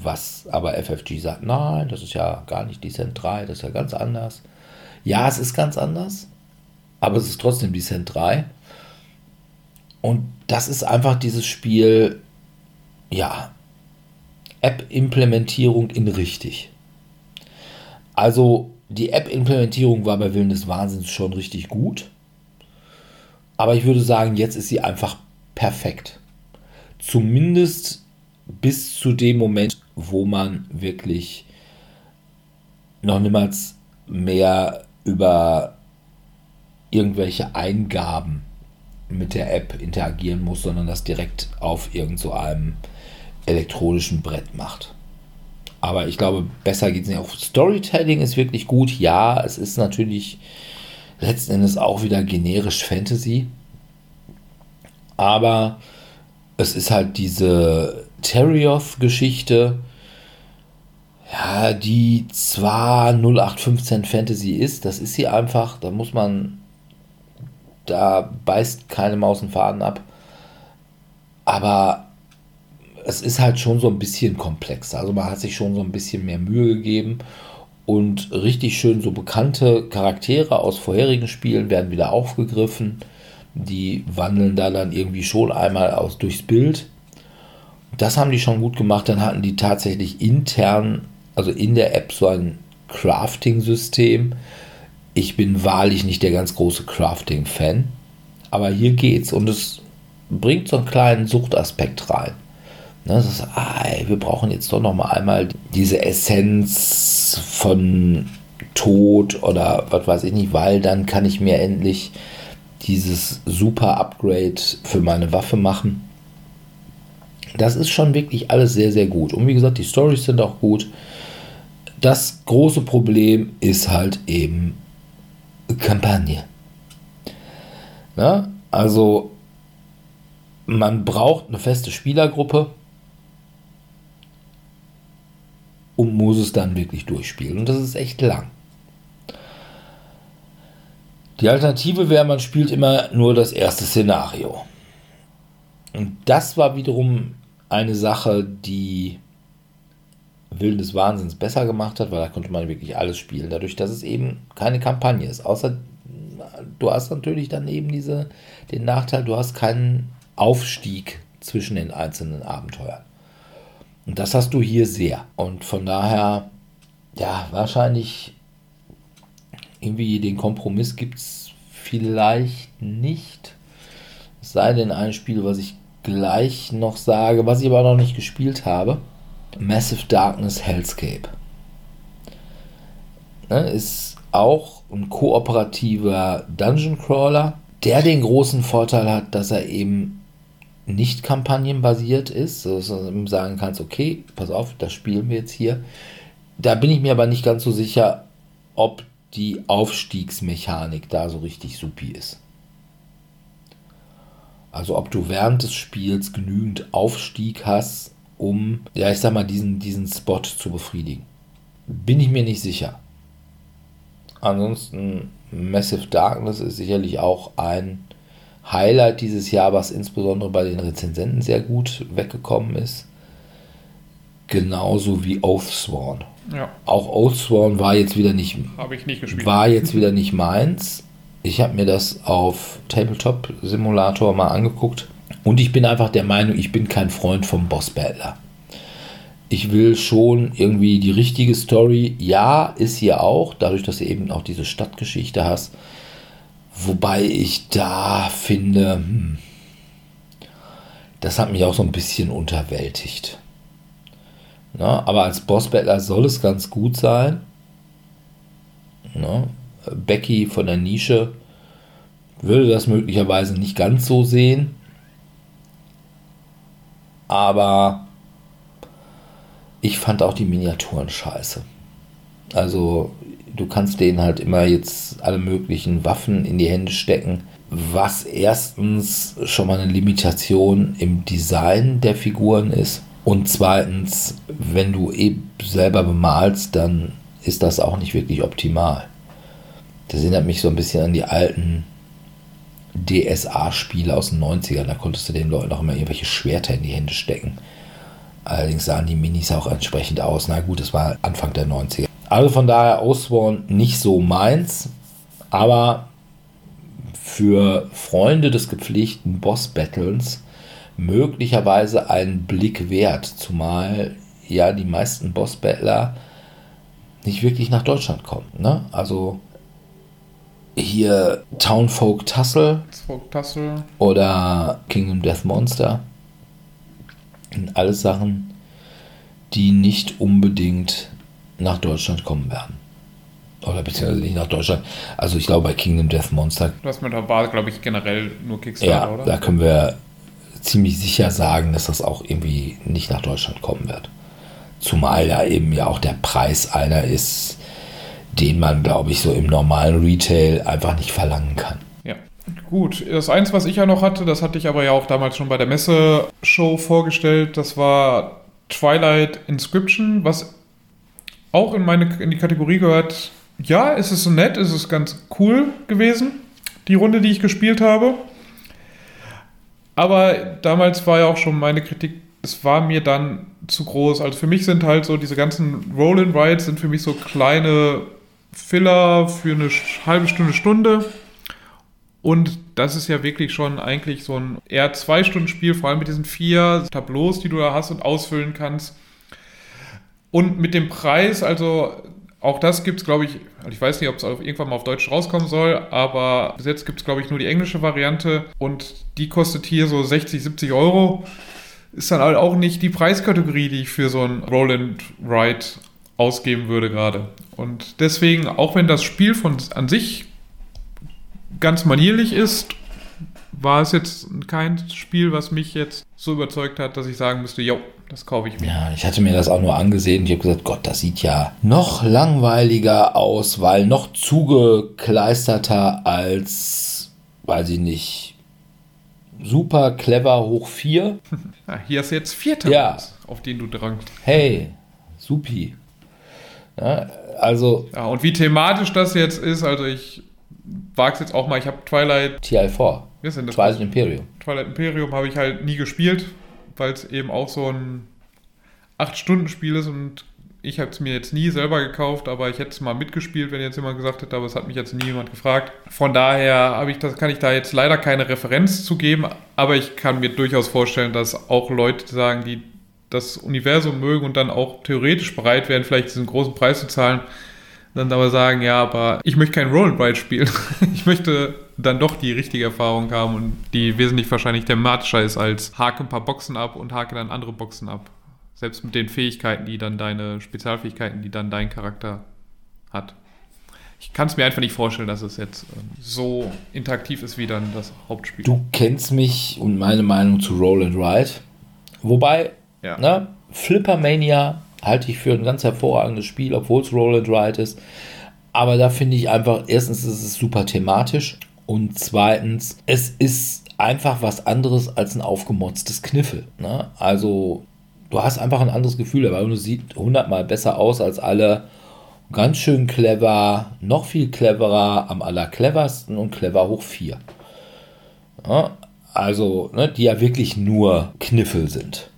was aber FFG sagt, nein, das ist ja gar nicht 3, das ist ja ganz anders. Ja, es ist ganz anders, aber es ist trotzdem 3. Und das ist einfach dieses Spiel, ja, App-Implementierung in richtig. Also die App-Implementierung war bei Willen des Wahnsinns schon richtig gut. Aber ich würde sagen, jetzt ist sie einfach perfekt. Zumindest bis zu dem Moment, wo man wirklich noch niemals mehr über irgendwelche Eingaben mit der App interagieren muss, sondern das direkt auf irgend so elektronischen Brett macht. Aber ich glaube, besser geht es nicht. Auch Storytelling ist wirklich gut. Ja, es ist natürlich letzten Endes auch wieder generisch Fantasy. Aber es ist halt diese Terioth-Geschichte, ja, die zwar 0815 Fantasy ist, das ist sie einfach, da muss man, da beißt keine Maus einen Faden ab. Aber es ist halt schon so ein bisschen komplexer. Also man hat sich schon so ein bisschen mehr Mühe gegeben und richtig schön so bekannte Charaktere aus vorherigen Spielen werden wieder aufgegriffen. Die wandeln da dann irgendwie schon einmal aus durchs Bild. Das haben die schon gut gemacht. Dann hatten die tatsächlich intern, also in der App, so ein Crafting-System. Ich bin wahrlich nicht der ganz große Crafting-Fan, aber hier geht's und es bringt so einen kleinen Suchtaspekt rein. Ne, das ist, ah, ey, wir brauchen jetzt doch noch mal einmal diese Essenz von Tod oder was weiß ich nicht, weil dann kann ich mir endlich dieses super Upgrade für meine Waffe machen. Das ist schon wirklich alles sehr, sehr gut. Und wie gesagt, die Stories sind auch gut. Das große Problem ist halt eben Kampagne. Na, also man braucht eine feste Spielergruppe und muss es dann wirklich durchspielen. Und das ist echt lang. Die Alternative wäre, man spielt immer nur das erste Szenario. Und das war wiederum eine Sache, die Willen des Wahnsinns besser gemacht hat, weil da konnte man wirklich alles spielen, dadurch, dass es eben keine Kampagne ist. Außer du hast natürlich dann eben diese, den Nachteil, du hast keinen Aufstieg zwischen den einzelnen Abenteuern. Und das hast du hier sehr. Und von daher, ja, wahrscheinlich irgendwie den Kompromiss gibt es vielleicht nicht. Es sei denn ein Spiel, was ich gleich noch sage, was ich aber noch nicht gespielt habe. Massive Darkness Hellscape. Ne, ist auch ein kooperativer Dungeon Crawler, der den großen Vorteil hat, dass er eben nicht kampagnenbasiert ist, dass du sagen kannst, okay, pass auf, das spielen wir jetzt hier. Da bin ich mir aber nicht ganz so sicher, ob die Aufstiegsmechanik da so richtig supi ist. Also ob du während des Spiels genügend Aufstieg hast, um, ja, ich sag mal, diesen, diesen Spot zu befriedigen. Bin ich mir nicht sicher. Ansonsten, Massive Darkness ist sicherlich auch ein Highlight dieses Jahr, was insbesondere bei den Rezensenten sehr gut weggekommen ist. Genauso wie Oathsworn. Ja. Auch Oathsworn war jetzt wieder nicht, Habe ich nicht gespielt. war jetzt wieder nicht meins. Ich habe mir das auf Tabletop Simulator mal angeguckt und ich bin einfach der Meinung, ich bin kein Freund vom Boss Battler. ich will schon irgendwie die richtige Story. Ja, ist hier auch, dadurch, dass du eben auch diese Stadtgeschichte hast. Wobei ich da finde, hm, das hat mich auch so ein bisschen unterwältigt. Na, aber als Bossbattler soll es ganz gut sein. Na, Becky von der Nische würde das möglicherweise nicht ganz so sehen. Aber ich fand auch die Miniaturen scheiße. Also du kannst denen halt immer jetzt alle möglichen Waffen in die Hände stecken, was erstens schon mal eine Limitation im Design der Figuren ist und zweitens, wenn du eben selber bemalst, dann ist das auch nicht wirklich optimal. Das erinnert mich so ein bisschen an die alten DSA-Spiele aus den 90ern. Da konntest du den Leuten auch immer irgendwelche Schwerter in die Hände stecken. Allerdings sahen die Minis auch entsprechend aus. Na gut, es war Anfang der 90er. Also von daher Osborn nicht so meins, aber für Freunde des gepflegten Boss-Battles möglicherweise einen Blick wert, zumal ja die meisten Boss-Battler nicht wirklich nach Deutschland kommen. Ne? Also hier Townfolk Tussle, Tussle oder Kingdom Death Monster. Alles Sachen, die nicht unbedingt nach Deutschland kommen werden. Oder beziehungsweise nicht nach Deutschland. Also ich glaube bei Kingdom Death Monster. Das mit der war, glaube ich, generell nur Kickstarter, ja, oder? Da können wir ziemlich sicher sagen, dass das auch irgendwie nicht nach Deutschland kommen wird. Zumal ja eben ja auch der Preis einer ist, den man, glaube ich, so im normalen Retail einfach nicht verlangen kann. Ja. Gut, das eins, was ich ja noch hatte, das hatte ich aber ja auch damals schon bei der Messe-Show vorgestellt, das war Twilight Inscription, was auch in, meine, in die Kategorie gehört, ja, es ist so nett, es ist ganz cool gewesen, die Runde, die ich gespielt habe. Aber damals war ja auch schon meine Kritik, es war mir dann zu groß. Also für mich sind halt so diese ganzen Roll-and-Rides sind für mich so kleine Filler für eine halbe Stunde, Stunde. Und das ist ja wirklich schon eigentlich so ein eher zwei Stunden Spiel, vor allem mit diesen vier Tableaus, die du da hast und ausfüllen kannst. Und mit dem Preis, also auch das gibt es, glaube ich, ich weiß nicht, ob es irgendwann mal auf Deutsch rauskommen soll, aber bis jetzt gibt es, glaube ich, nur die englische Variante und die kostet hier so 60, 70 Euro. Ist dann halt auch nicht die Preiskategorie, die ich für so ein Roland Ride ausgeben würde gerade. Und deswegen, auch wenn das Spiel von an sich ganz manierlich ist, war es jetzt kein Spiel, was mich jetzt so überzeugt hat, dass ich sagen müsste, jo, das kaufe ich mir. Ja, ich hatte mir das auch nur angesehen und ich habe gesagt, Gott, das sieht ja noch langweiliger aus, weil noch zugekleisterter als, weiß ich nicht, super clever hoch 4. Ja, hier du jetzt vier Tabs, Ja. auf denen du drangst. Hey, supi. Ja, also Ja, und wie thematisch das jetzt ist, also ich wage es jetzt auch mal, ich habe Twilight, TI4, wie ist denn das? Twilight Imperium. Twilight Imperium habe ich halt nie gespielt, weil es eben auch so ein 8-Stunden-Spiel ist und ich habe es mir jetzt nie selber gekauft, aber ich hätte es mal mitgespielt, wenn jetzt jemand gesagt hätte, aber es hat mich jetzt nie jemand gefragt. Von daher habe ich das, kann ich da jetzt leider keine Referenz zu geben, aber ich kann mir durchaus vorstellen, dass auch Leute sagen, die das Universum mögen und dann auch theoretisch bereit wären, vielleicht diesen großen Preis zu zahlen, dann aber sagen, ja, aber ich möchte kein Roll and Ride spielen. Ich möchte dann doch die richtige Erfahrung haben und die wesentlich wahrscheinlich thematischer ist als hake ein paar Boxen ab und hake dann andere Boxen ab. Selbst mit den Fähigkeiten, die dann deine Spezialfähigkeiten, die dann dein Charakter hat. Ich kann es mir einfach nicht vorstellen, dass es jetzt ähm, so interaktiv ist wie dann das Hauptspiel. Du kennst mich und meine Meinung zu Roll and Ride. Wobei, Ja. ne, Flippermania halte ich für ein ganz hervorragendes Spiel, obwohl es Roll and Ride ist. Aber da finde ich einfach, erstens ist es super thematisch und zweitens, es ist einfach was anderes als ein aufgemotztes Kniffel. Ne? Also, du hast einfach ein anderes Gefühl dabei und es sieht hundertmal besser aus als alle. Ganz schön clever, noch viel cleverer, am allercleversten und clever hoch 4. Ja, also, ne, die ja wirklich nur Kniffel sind.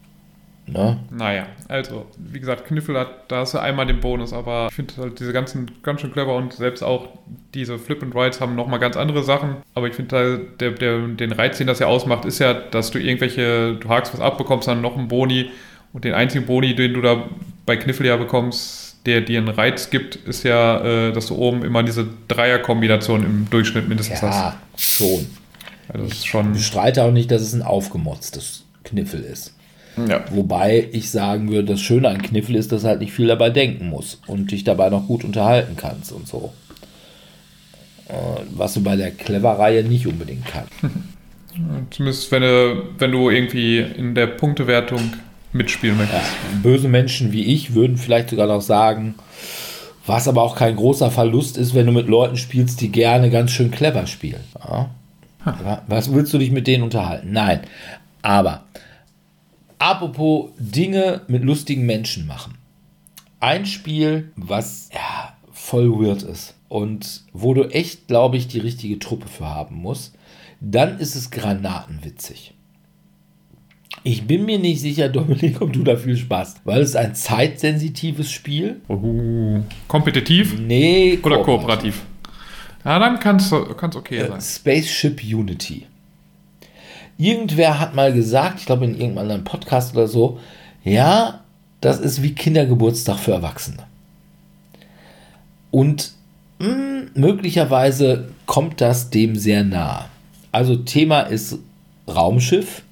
Ne? Naja, also, wie gesagt, Kniffel hat, da hast du einmal den Bonus, aber ich finde halt diese ganzen ganz schön clever und selbst auch diese Flip and Rides haben nochmal ganz andere Sachen. Aber ich finde, da der, der, den Reiz, den das ja ausmacht, ist ja, dass du irgendwelche, du hakst was ab, bekommst dann noch einen Boni Und den einzigen Boni, den du da bei Kniffel ja bekommst, der dir einen Reiz gibt, ist ja, äh, dass du oben immer diese Dreierkombination im Durchschnitt mindestens Ja, hast. schon. Also das ist schon. Ich streite auch nicht, dass es ein aufgemotztes Kniffel ist. Ja. Wobei ich sagen würde, das Schöne an Kniffel ist, dass du halt nicht viel dabei denken musst und dich dabei noch gut unterhalten kannst und so. Äh, Was du bei der Clever-Reihe nicht unbedingt kannst. Zumindest wenn du, wenn du irgendwie in der Punktewertung mitspielen möchtest. Böse Menschen wie ich würden vielleicht sogar noch sagen, was aber auch kein großer Verlust ist, wenn du mit Leuten spielst, die gerne ganz schön clever spielen. Ja? Was willst du dich mit denen unterhalten? Nein. Aber apropos Dinge mit lustigen Menschen machen. Ein Spiel, was ja, voll weird ist und wo du echt, glaube ich, die richtige Truppe für haben musst, dann ist es granatenwitzig. Ich bin mir nicht sicher, Dominik, ob du da viel Spaß, weil es ein zeitsensitives Spiel. Uh, kompetitiv Nee, oder kooperativ? Ja, dann kann es okay Äh, sein. Spaceship Unity. Irgendwer hat mal gesagt, ich glaube in irgendeinem anderen Podcast oder so, ja, das ist wie Kindergeburtstag für Erwachsene. Und mh, möglicherweise kommt das dem sehr nah. Also Thema ist Raumschiff.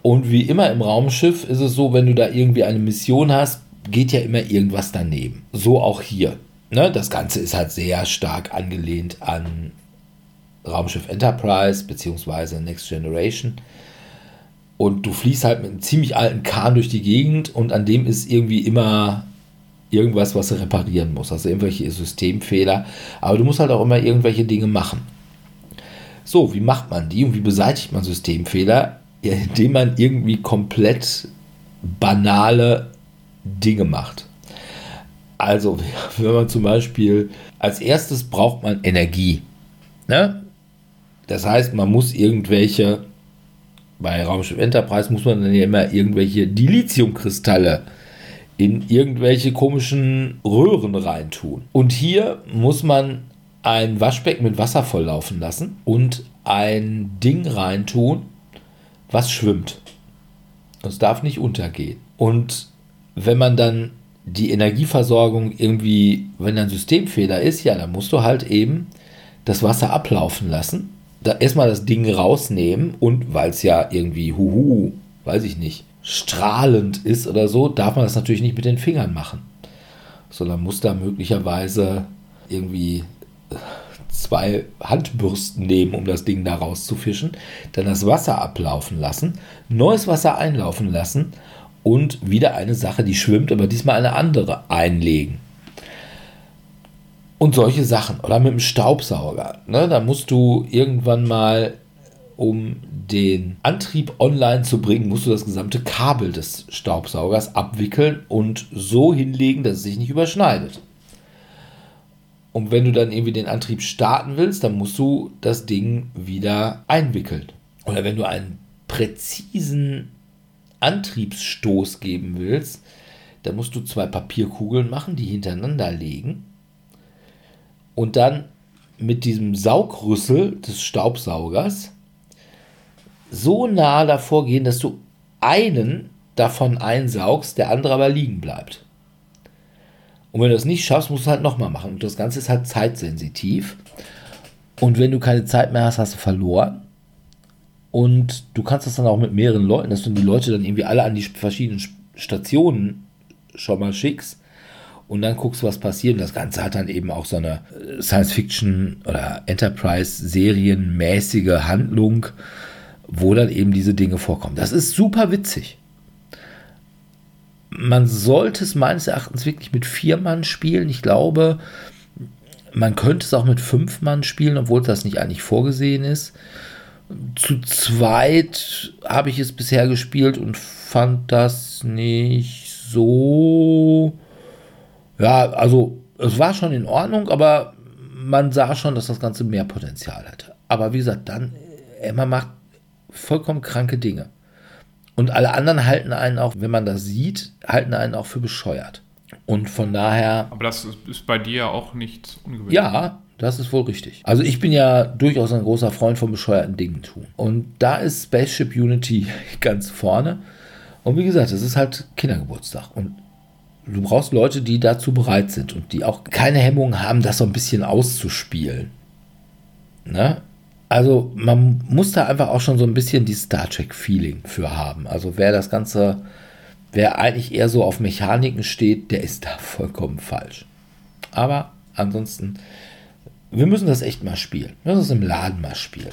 Und wie immer im Raumschiff ist es so, wenn du da irgendwie eine Mission hast, geht ja immer irgendwas daneben. So auch hier. Ne? Das Ganze ist halt sehr stark angelehnt an Raumschiff Enterprise bzw. Next Generation. Und du fliehst halt mit einem ziemlich alten Kahn durch die Gegend und an dem ist irgendwie immer irgendwas, was du reparieren musst. Also irgendwelche Systemfehler. Aber du musst halt auch immer irgendwelche Dinge machen. So, wie macht man die und wie beseitigt man Systemfehler? Ja, indem man irgendwie komplett banale Dinge macht. Also, wenn man zum Beispiel als erstes braucht man Energie. Ne? Das heißt, man muss irgendwelche, bei Raumschiff Enterprise muss man dann ja immer irgendwelche Dilithiumkristalle in irgendwelche komischen Röhren reintun. Und hier muss man ein Waschbecken mit Wasser volllaufen lassen und ein Ding reintun, was schwimmt. Das darf nicht untergehen. Und wenn man dann die Energieversorgung irgendwie, wenn ein Systemfehler ist, ja, dann musst du halt eben das Wasser ablaufen lassen. Da erstmal das Ding rausnehmen und weil es ja irgendwie, huhu, weiß ich nicht, strahlend ist oder so, darf man das natürlich nicht mit den Fingern machen. Sondern muss da möglicherweise irgendwie zwei Handbürsten nehmen, um das Ding da rauszufischen, dann das Wasser ablaufen lassen, neues Wasser einlaufen lassen und wieder eine Sache, die schwimmt, aber diesmal eine andere einlegen. Und solche Sachen. Oder mit dem Staubsauger. Ne? Da musst du irgendwann mal, um den Antrieb online zu bringen, musst du das gesamte Kabel des Staubsaugers abwickeln und so hinlegen, dass es sich nicht überschneidet. Und wenn du dann irgendwie den Antrieb starten willst, dann musst du das Ding wieder einwickeln. Oder wenn du einen präzisen Antriebsstoß geben willst, dann musst du zwei Papierkugeln machen, die hintereinander legen und dann mit diesem Saugrüssel des Staubsaugers so nah davor gehen, dass du einen davon einsaugst, der andere aber liegen bleibt. Und wenn du das nicht schaffst, musst du halt nochmal machen. Und das Ganze ist halt zeitsensitiv. Und wenn du keine Zeit mehr hast, hast du verloren. Und du kannst das dann auch mit mehreren Leuten, dass du die Leute dann irgendwie alle an die verschiedenen Stationen schon mal schickst und dann guckst, was passiert. Und das Ganze hat dann eben auch so eine Science-Fiction- oder Enterprise-Serienmäßige Handlung, wo dann eben diese Dinge vorkommen. Das ist super witzig. Man sollte es meines Erachtens wirklich mit vier Mann spielen. Ich glaube, man könnte es auch mit fünf Mann spielen, obwohl das nicht eigentlich vorgesehen ist. Zu zweit habe ich es bisher gespielt und fand das nicht so. Ja, also es war schon in Ordnung, aber man sah schon, dass das Ganze mehr Potenzial hatte. Aber wie gesagt, dann, Emma macht vollkommen kranke Dinge. Und alle anderen halten einen auch, wenn man das sieht, halten einen auch für bescheuert. Und von daher. Aber das ist bei dir auch nicht ungewöhnlich. Ja, das ist wohl richtig. Also ich bin ja durchaus ein großer Freund von bescheuerten Dingen tun. Und da ist Spaceship Unity ganz vorne. Und wie gesagt, es ist halt Kindergeburtstag. Und du brauchst Leute, die dazu bereit sind und die auch keine Hemmung haben, das so ein bisschen auszuspielen. Ne? Also man muss da einfach auch schon so ein bisschen die Star Trek-Feeling für haben. Also wer das Ganze, wer eigentlich eher so auf Mechaniken steht, der ist da vollkommen falsch. Aber ansonsten, wir müssen das echt mal spielen. Wir müssen es im Laden mal spielen.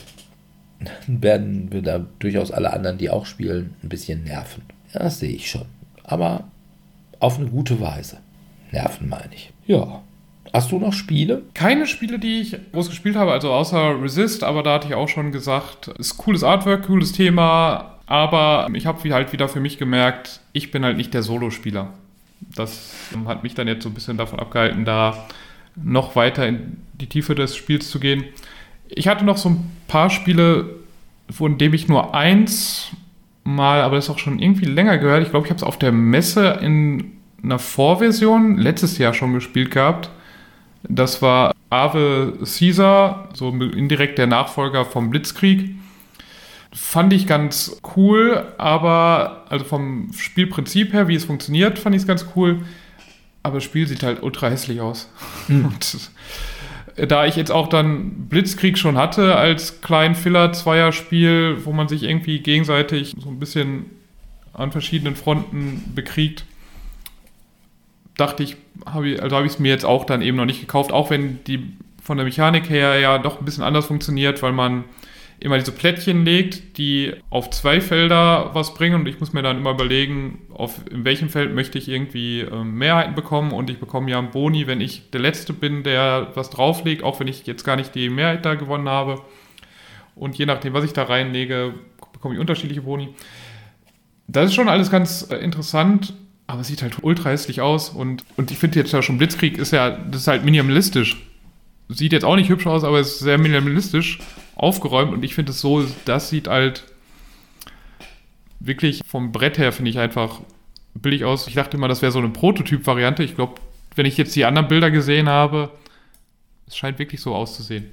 Dann werden wir da durchaus alle anderen, die auch spielen, ein bisschen nerven. Ja, das sehe ich schon. Aber auf eine gute Weise. Nerven meine ich. Ja. Hast du noch Spiele? Keine Spiele, die ich groß gespielt habe, also außer Resist, aber da hatte ich auch schon gesagt, ist cooles Artwork, cooles Thema, aber ich habe halt wieder für mich gemerkt, ich bin halt nicht der Solospieler. Das hat mich dann jetzt so ein bisschen davon abgehalten, da noch weiter in die Tiefe des Spiels zu gehen. Ich hatte noch so ein paar Spiele, von denen ich nur eins mal, aber das ist auch schon irgendwie länger gehört. Ich glaube, ich habe es auf der Messe in einer Vorversion letztes Jahr schon gespielt gehabt. Das war Ave Caesar, so indirekt der Nachfolger vom Blitzkrieg. Fand ich ganz cool, aber also vom Spielprinzip her, wie es funktioniert, fand ich es ganz cool. Aber das Spiel sieht halt ultra hässlich aus. Mhm. Und da ich jetzt auch dann Blitzkrieg schon hatte als kleinen Filler-Zweierspiel, wo man sich irgendwie gegenseitig so ein bisschen an verschiedenen Fronten bekriegt, dachte ich, hab ich also habe ich es mir jetzt auch dann eben noch nicht gekauft, auch wenn die von der Mechanik her ja doch ein bisschen anders funktioniert, weil man immer diese Plättchen legt, die auf zwei Felder was bringen und ich muss mir dann immer überlegen, auf in welchem Feld möchte ich irgendwie äh, Mehrheiten bekommen und ich bekomme ja einen Boni, wenn ich der Letzte bin, der was drauflegt, auch wenn ich jetzt gar nicht die Mehrheit da gewonnen habe. Und je nachdem, was ich da reinlege, bekomme ich unterschiedliche Boni. Das ist schon alles ganz äh, interessant, aber es sieht halt ultra hässlich aus und, und ich finde jetzt ja schon Blitzkrieg ist ja, das ist halt minimalistisch. Sieht jetzt auch nicht hübsch aus, aber es ist sehr minimalistisch aufgeräumt und ich finde es so, das sieht halt wirklich vom Brett her, finde ich einfach billig aus. Ich dachte immer, das wäre so eine Prototyp-Variante. Ich glaube, wenn ich jetzt die anderen Bilder gesehen habe, es scheint wirklich so auszusehen.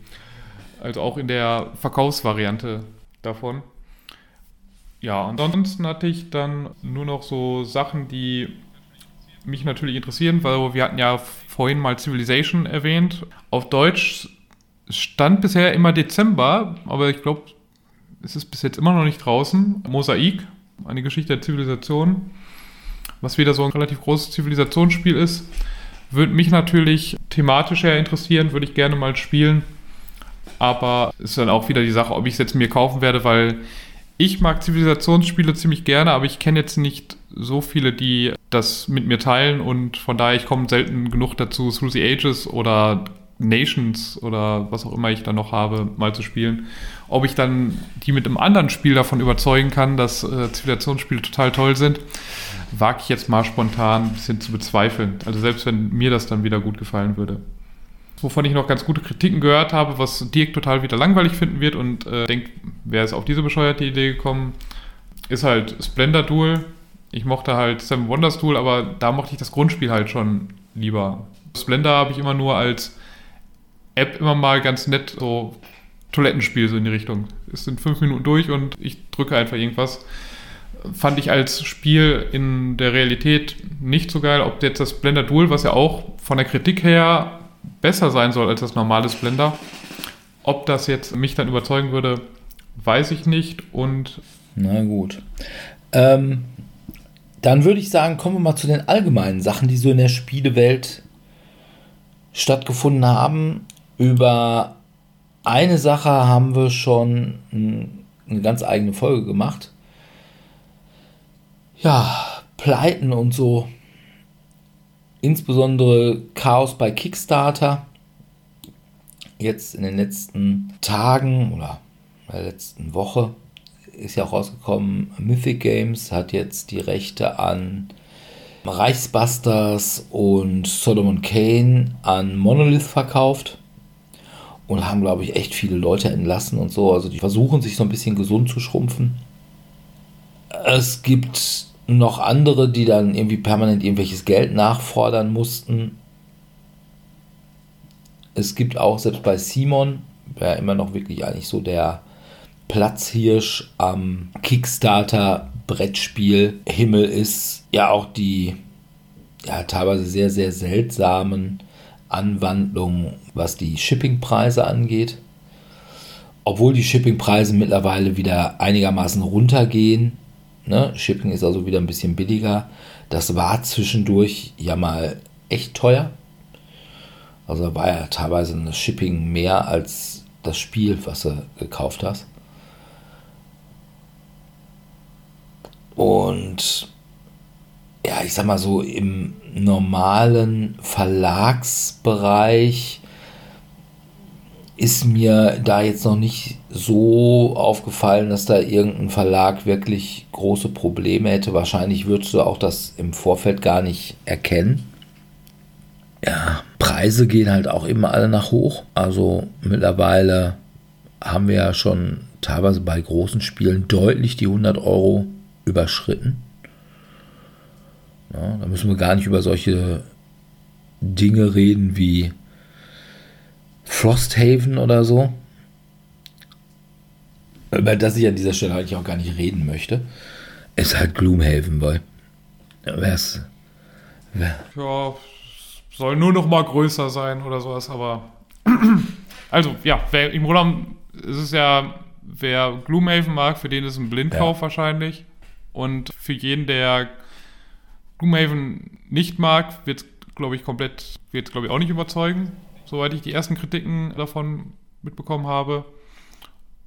Also auch in der Verkaufsvariante davon. Ja, ansonsten hatte ich dann nur noch so Sachen, die mich natürlich interessieren, weil wir hatten ja vorhin mal Civilization erwähnt. Auf Deutsch stand bisher immer Dezember, aber ich glaube, es ist bis jetzt immer noch nicht draußen. Mosaik, eine Geschichte der Zivilisation, was wieder so ein relativ großes Zivilisationsspiel ist. Würde mich natürlich thematisch eher interessieren, würde ich gerne mal spielen. Aber ist dann auch wieder die Sache, ob ich es jetzt mir kaufen werde, weil ich mag Zivilisationsspiele ziemlich gerne, aber ich kenne jetzt nicht so viele, die das mit mir teilen und von daher ich komme selten genug dazu, Through the Ages oder Nations oder was auch immer ich da noch habe, mal zu spielen. Ob ich dann die mit einem anderen Spiel davon überzeugen kann, dass äh, Zivilisationsspiele total toll sind, wage ich jetzt mal spontan ein bisschen zu bezweifeln. Also selbst wenn mir das dann wieder gut gefallen würde. Wovon ich noch ganz gute Kritiken gehört habe, was Dirk total wieder langweilig finden wird und äh, denkt, wer ist auf diese bescheuerte Idee gekommen, ist halt Splendor Duel. Ich mochte halt Seven Wonders Duel, aber da mochte ich das Grundspiel halt schon lieber. Splendor habe ich immer nur als App immer mal ganz nett so Toilettenspiel so in die Richtung. Es sind fünf Minuten durch und ich drücke einfach irgendwas. Fand ich als Spiel in der Realität nicht so geil. Ob jetzt das Blender Duel, was ja auch von der Kritik her besser sein soll als das normale Blender, ob das jetzt mich dann überzeugen würde, weiß ich nicht. Und na gut. Ähm, dann würde ich sagen, kommen wir mal zu den allgemeinen Sachen, die so in der Spielewelt stattgefunden haben. Über eine Sache haben wir schon eine ganz eigene Folge gemacht. Ja, Pleiten und so. Insbesondere Chaos bei Kickstarter. Jetzt in den letzten Tagen oder der letzten Woche ist ja auch rausgekommen, Mythic Games hat jetzt die Rechte an Reichsbusters und Solomon Kane an Monolith verkauft und haben, glaube ich, echt viele Leute entlassen und so. Also die versuchen sich so ein bisschen gesund zu schrumpfen. Es gibt noch andere, die dann irgendwie permanent irgendwelches Geld nachfordern mussten. Es gibt auch selbst bei Simon, der immer noch wirklich eigentlich so der Platzhirsch am Kickstarter Brettspielhimmel ist, ja auch die ja, teilweise sehr, sehr seltsamen Anwandlungen, was die Shippingpreise angeht. Obwohl die Shippingpreise mittlerweile wieder einigermaßen runtergehen. Ne? Shipping ist also wieder ein bisschen billiger. Das war zwischendurch ja mal echt teuer. Also war ja teilweise das Shipping mehr als das Spiel, was du gekauft hast. Und ja, ich sag mal so, im normalen Verlagsbereich ist mir da jetzt noch nicht so aufgefallen, dass da irgendein Verlag wirklich große Probleme hätte. Wahrscheinlich würdest du auch das im Vorfeld gar nicht erkennen. Ja, Preise gehen halt auch immer alle nach hoch. Also mittlerweile haben wir ja schon teilweise bei großen Spielen deutlich die 100 Euro überschritten. Ja, da müssen wir gar nicht über solche Dinge reden wie Frosthaven oder so. Über das ich an dieser Stelle eigentlich auch gar nicht reden möchte. Ist halt Gloomhaven, weil. Wer's. Wer? Ja, soll nur noch mal größer sein oder sowas, aber. also, ja, wer, im Grunde ist es ja, wer Gloomhaven mag, für den ist ein Blindkauf ja. wahrscheinlich. Und für jeden, der Gloomhaven nicht mag, wird es, glaube ich, komplett, wird glaube ich, auch nicht überzeugen, soweit ich die ersten Kritiken davon mitbekommen habe.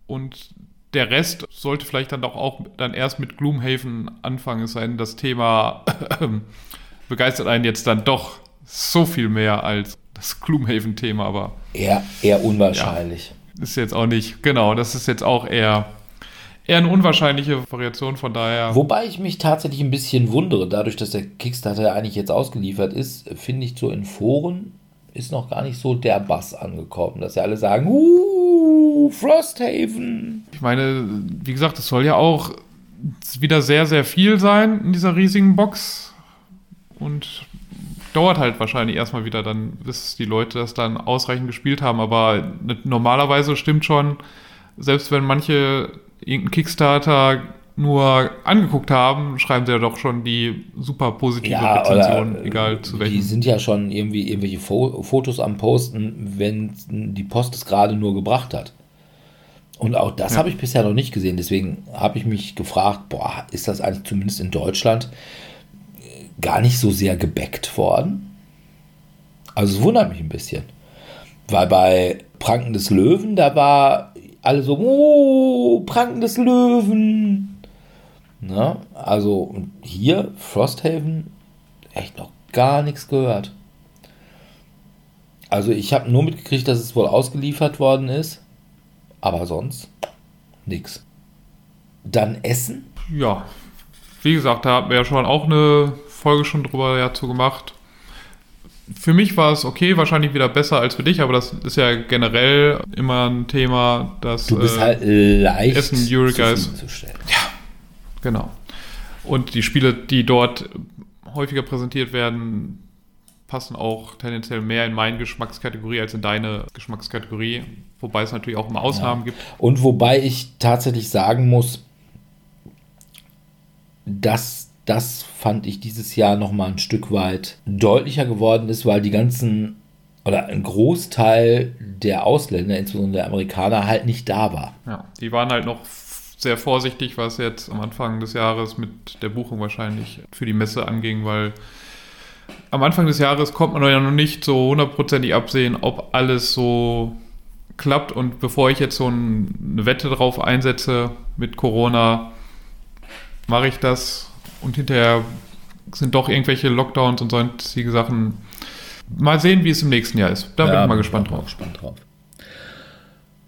Und der Rest sollte vielleicht dann doch auch dann erst mit Gloomhaven anfangen. Es sei denn, das Thema begeistert einen jetzt dann doch so viel mehr als das Gloomhaven-Thema, aber. Eher, eher unwahrscheinlich. Ja, ist jetzt auch nicht, genau, das ist jetzt auch eher eher eine unwahrscheinliche Variation, von daher. Wobei ich mich tatsächlich ein bisschen wundere, dadurch, dass der Kickstarter eigentlich jetzt ausgeliefert ist, finde ich so in Foren ist noch gar nicht so der Bass angekommen, dass ja alle sagen, uh, Frosthaven. Ich meine, wie gesagt, es soll ja auch wieder sehr, sehr viel sein in dieser riesigen Box und dauert halt wahrscheinlich erstmal wieder dann, bis die Leute das dann ausreichend gespielt haben, aber normalerweise stimmt schon, selbst wenn manche irgendeinen Kickstarter nur angeguckt haben, schreiben sie ja doch schon die super positive ja, Rezension, oder, egal zu welchem. Die sind ja schon irgendwie irgendwelche Fo Fotos am Posten, wenn die Post es gerade nur gebracht hat. Und auch das ja. habe ich bisher noch nicht gesehen. Deswegen habe ich mich gefragt, boah, ist das eigentlich zumindest in Deutschland gar nicht so sehr gebackt worden? Also es wundert mich ein bisschen. Weil bei Pranken des Löwen, da war alle so, oh, Pranken des Löwen. Na, also hier, Frosthaven, echt noch gar nichts gehört. Also ich habe nur mitgekriegt, dass es wohl ausgeliefert worden ist, aber sonst nichts. Dann Essen? Ja, wie gesagt, da haben wir ja schon auch eine Folge schon drüber dazu gemacht für mich war es okay, wahrscheinlich wieder besser als für dich, aber das ist ja generell immer ein Thema, dass du bist äh, halt leicht Essen Eureka ist. Ja, genau. Und die Spiele, die dort häufiger präsentiert werden, passen auch tendenziell mehr in meine Geschmackskategorie als in deine Geschmackskategorie, wobei es natürlich auch immer Ausnahmen ja. gibt. Und wobei ich tatsächlich sagen muss, dass das fand ich dieses Jahr noch mal ein Stück weit deutlicher geworden ist, weil die ganzen oder ein Großteil der Ausländer, insbesondere der Amerikaner, halt nicht da war. Ja, die waren halt noch sehr vorsichtig, was jetzt am Anfang des Jahres mit der Buchung wahrscheinlich für die Messe anging, weil am Anfang des Jahres kommt man ja noch nicht so hundertprozentig absehen, ob alles so klappt. Und bevor ich jetzt so eine Wette drauf einsetze mit Corona, mache ich das und hinterher sind doch irgendwelche Lockdowns und sonstige Sachen. Mal sehen, wie es im nächsten Jahr ist. Da ja, bin ich mal gespannt drauf. gespannt drauf.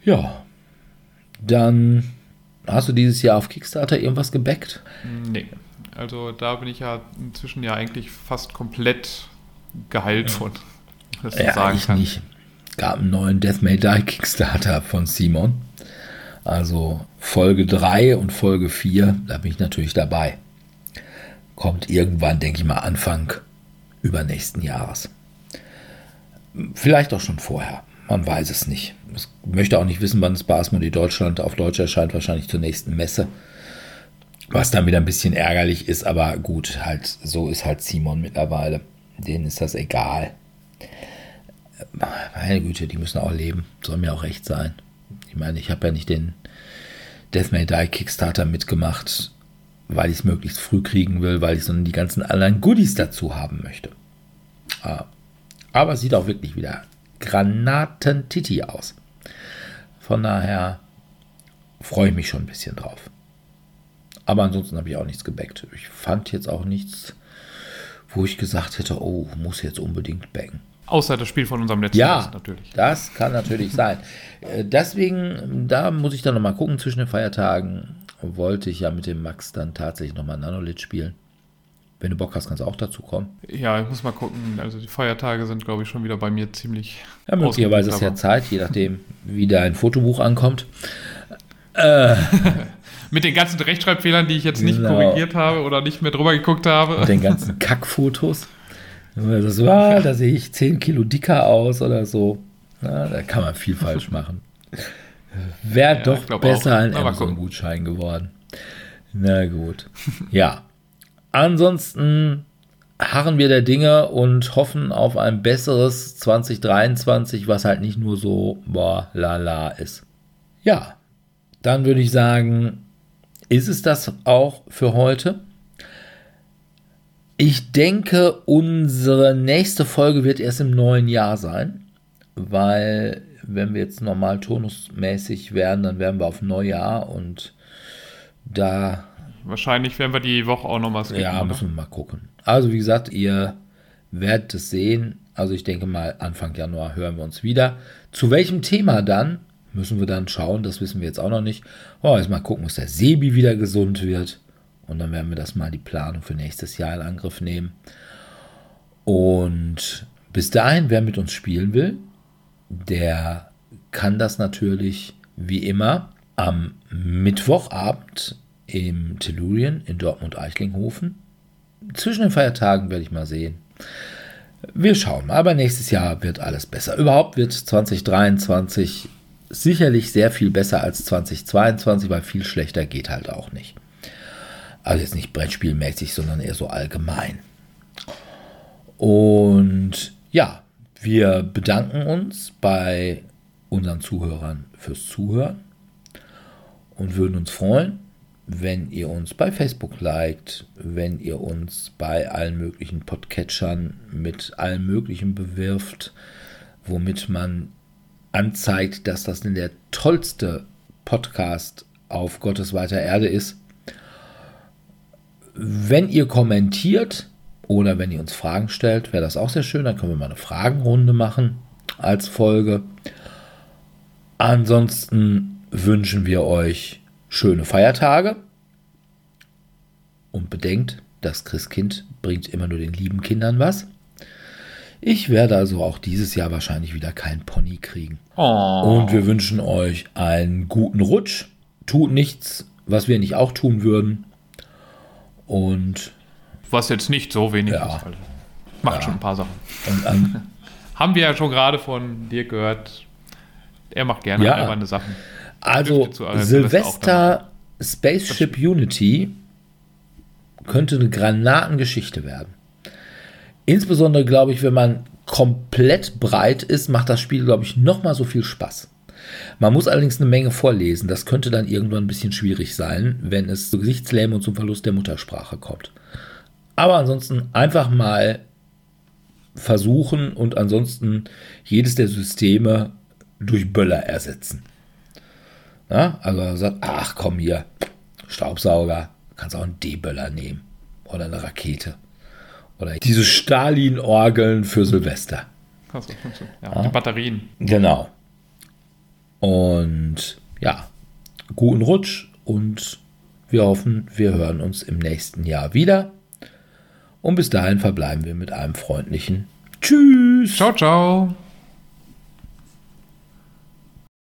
Ja, dann hast du dieses Jahr auf Kickstarter irgendwas gebackt? Nee. Also da bin ich ja inzwischen ja eigentlich fast komplett geheilt ja. von. Das ja, sagen ich kann. nicht. Gab einen neuen Death May Die Kickstarter von Simon. Also Folge 3 und Folge 4, da bin ich natürlich dabei kommt irgendwann, denke ich mal, Anfang übernächsten Jahres. Vielleicht auch schon vorher. Man weiß es nicht. Ich möchte auch nicht wissen, wann es bei Asmodee Deutschland auf Deutsch erscheint, wahrscheinlich zur nächsten Messe. Was dann wieder ein bisschen ärgerlich ist, aber gut, halt, so ist halt Simon mittlerweile. Denen ist das egal. Meine Güte, die müssen auch leben. Soll mir auch recht sein. Ich meine, ich habe ja nicht den Death May Die Kickstarter mitgemacht, weil ich es möglichst früh kriegen will, weil ich so die ganzen anderen Goodies dazu haben möchte. Ah. Aber es sieht auch wirklich wieder Granatentiti aus. Von daher freue ich mich schon ein bisschen drauf. Aber ansonsten habe ich auch nichts gebackt. Ich fand jetzt auch nichts, wo ich gesagt hätte, oh, muss jetzt unbedingt backen. Außer das Spiel von unserem letzten ja, Test natürlich. Das kann natürlich sein. Äh, deswegen, da muss ich dann nochmal gucken zwischen den Feiertagen. Wollte ich ja mit dem Max dann tatsächlich nochmal Nanolith spielen. Wenn du Bock hast, kannst du auch dazu kommen. Ja, ich muss mal gucken. Also die Feiertage sind, glaube ich, schon wieder bei mir ziemlich. Ja, möglicherweise ist ja Zeit, je nachdem, wie dein Fotobuch ankommt. Äh, Mit den ganzen Rechtschreibfehlern, die ich jetzt nicht genau. korrigiert habe oder nicht mehr drüber geguckt habe. Mit den ganzen Kackfotos. Das war, da sehe ich 10 Kilo dicker aus oder so. Na, da kann man viel falsch machen. Wäre ja, doch besser auch. ein Amazon-Gutschein geworden. Na gut. Ja. Ansonsten harren wir der Dinge und hoffen auf ein besseres 2023, was halt nicht nur so boah, lala ist. Ja, dann würde ich sagen, ist es das auch für heute? Ich denke, unsere nächste Folge wird erst im neuen Jahr sein, weil wenn wir jetzt normal turnusmäßig werden, dann werden wir auf Neujahr und da. Wahrscheinlich werden wir die Woche auch noch mal skippen. Ja, müssen wir mal gucken. Also, wie gesagt, ihr werdet es sehen. Also, ich denke mal, Anfang Januar hören wir uns wieder. Zu welchem Thema dann? Müssen wir dann schauen, das wissen wir jetzt auch noch nicht. Oh, jetzt mal gucken, dass der Sebi wieder gesund wird. Und dann werden wir das mal die Planung für nächstes Jahr in Angriff nehmen. Und bis dahin, wer mit uns spielen will, der kann das natürlich wie immer am Mittwochabend im Tellurien in Dortmund-Eichlinghofen. Zwischen den Feiertagen werde ich mal sehen. Wir schauen mal, aber nächstes Jahr wird alles besser. Überhaupt wird 2023 sicherlich sehr viel besser als 2022, weil viel schlechter geht halt auch nicht. Also jetzt nicht brettspielmäßig, sondern eher so allgemein. Und ja, wir bedanken uns bei unseren Zuhörern fürs Zuhören und würden uns freuen, wenn ihr uns bei Facebook liked, wenn ihr uns bei allen möglichen Podcatchern mit allem Möglichen bewirft, womit man anzeigt, dass das denn der tollste Podcast auf Gottes weiter Erde ist. Wenn ihr kommentiert oder wenn ihr uns Fragen stellt, wäre das auch sehr schön. Dann können wir mal eine Fragenrunde machen als Folge. Ansonsten wünschen wir euch schöne Feiertage. Und bedenkt, das Christkind bringt immer nur den lieben Kindern was. Ich werde also auch dieses Jahr wahrscheinlich wieder kein Pony kriegen. Oh. Und wir wünschen euch einen guten Rutsch. Tut nichts, was wir nicht auch tun würden. Und was jetzt nicht so wenig ja. ist. Also macht ja. schon ein paar Sachen. Und, Haben wir ja schon gerade von dir gehört. Er macht gerne ja. alberne Sachen. Also Silvester Spaceship Unity könnte eine Granatengeschichte werden. Insbesondere, glaube ich, wenn man komplett breit ist, macht das Spiel, glaube ich, noch mal so viel Spaß. Man muss allerdings eine Menge vorlesen. Das könnte dann irgendwann ein bisschen schwierig sein, wenn es zu Gesichtslähmung und zum Verlust der Muttersprache kommt. Aber ansonsten einfach mal versuchen und ansonsten jedes der Systeme durch Böller ersetzen. Ja, also sagt, ach komm hier, Staubsauger, kannst auch einen D-Böller nehmen oder eine Rakete. Oder diese Stalin-Orgeln für Silvester. Ja, ja, die Batterien. Genau. Und ja, guten Rutsch und wir hoffen, wir hören uns im nächsten Jahr wieder. Und bis dahin verbleiben wir mit einem freundlichen Tschüss. Ciao, ciao.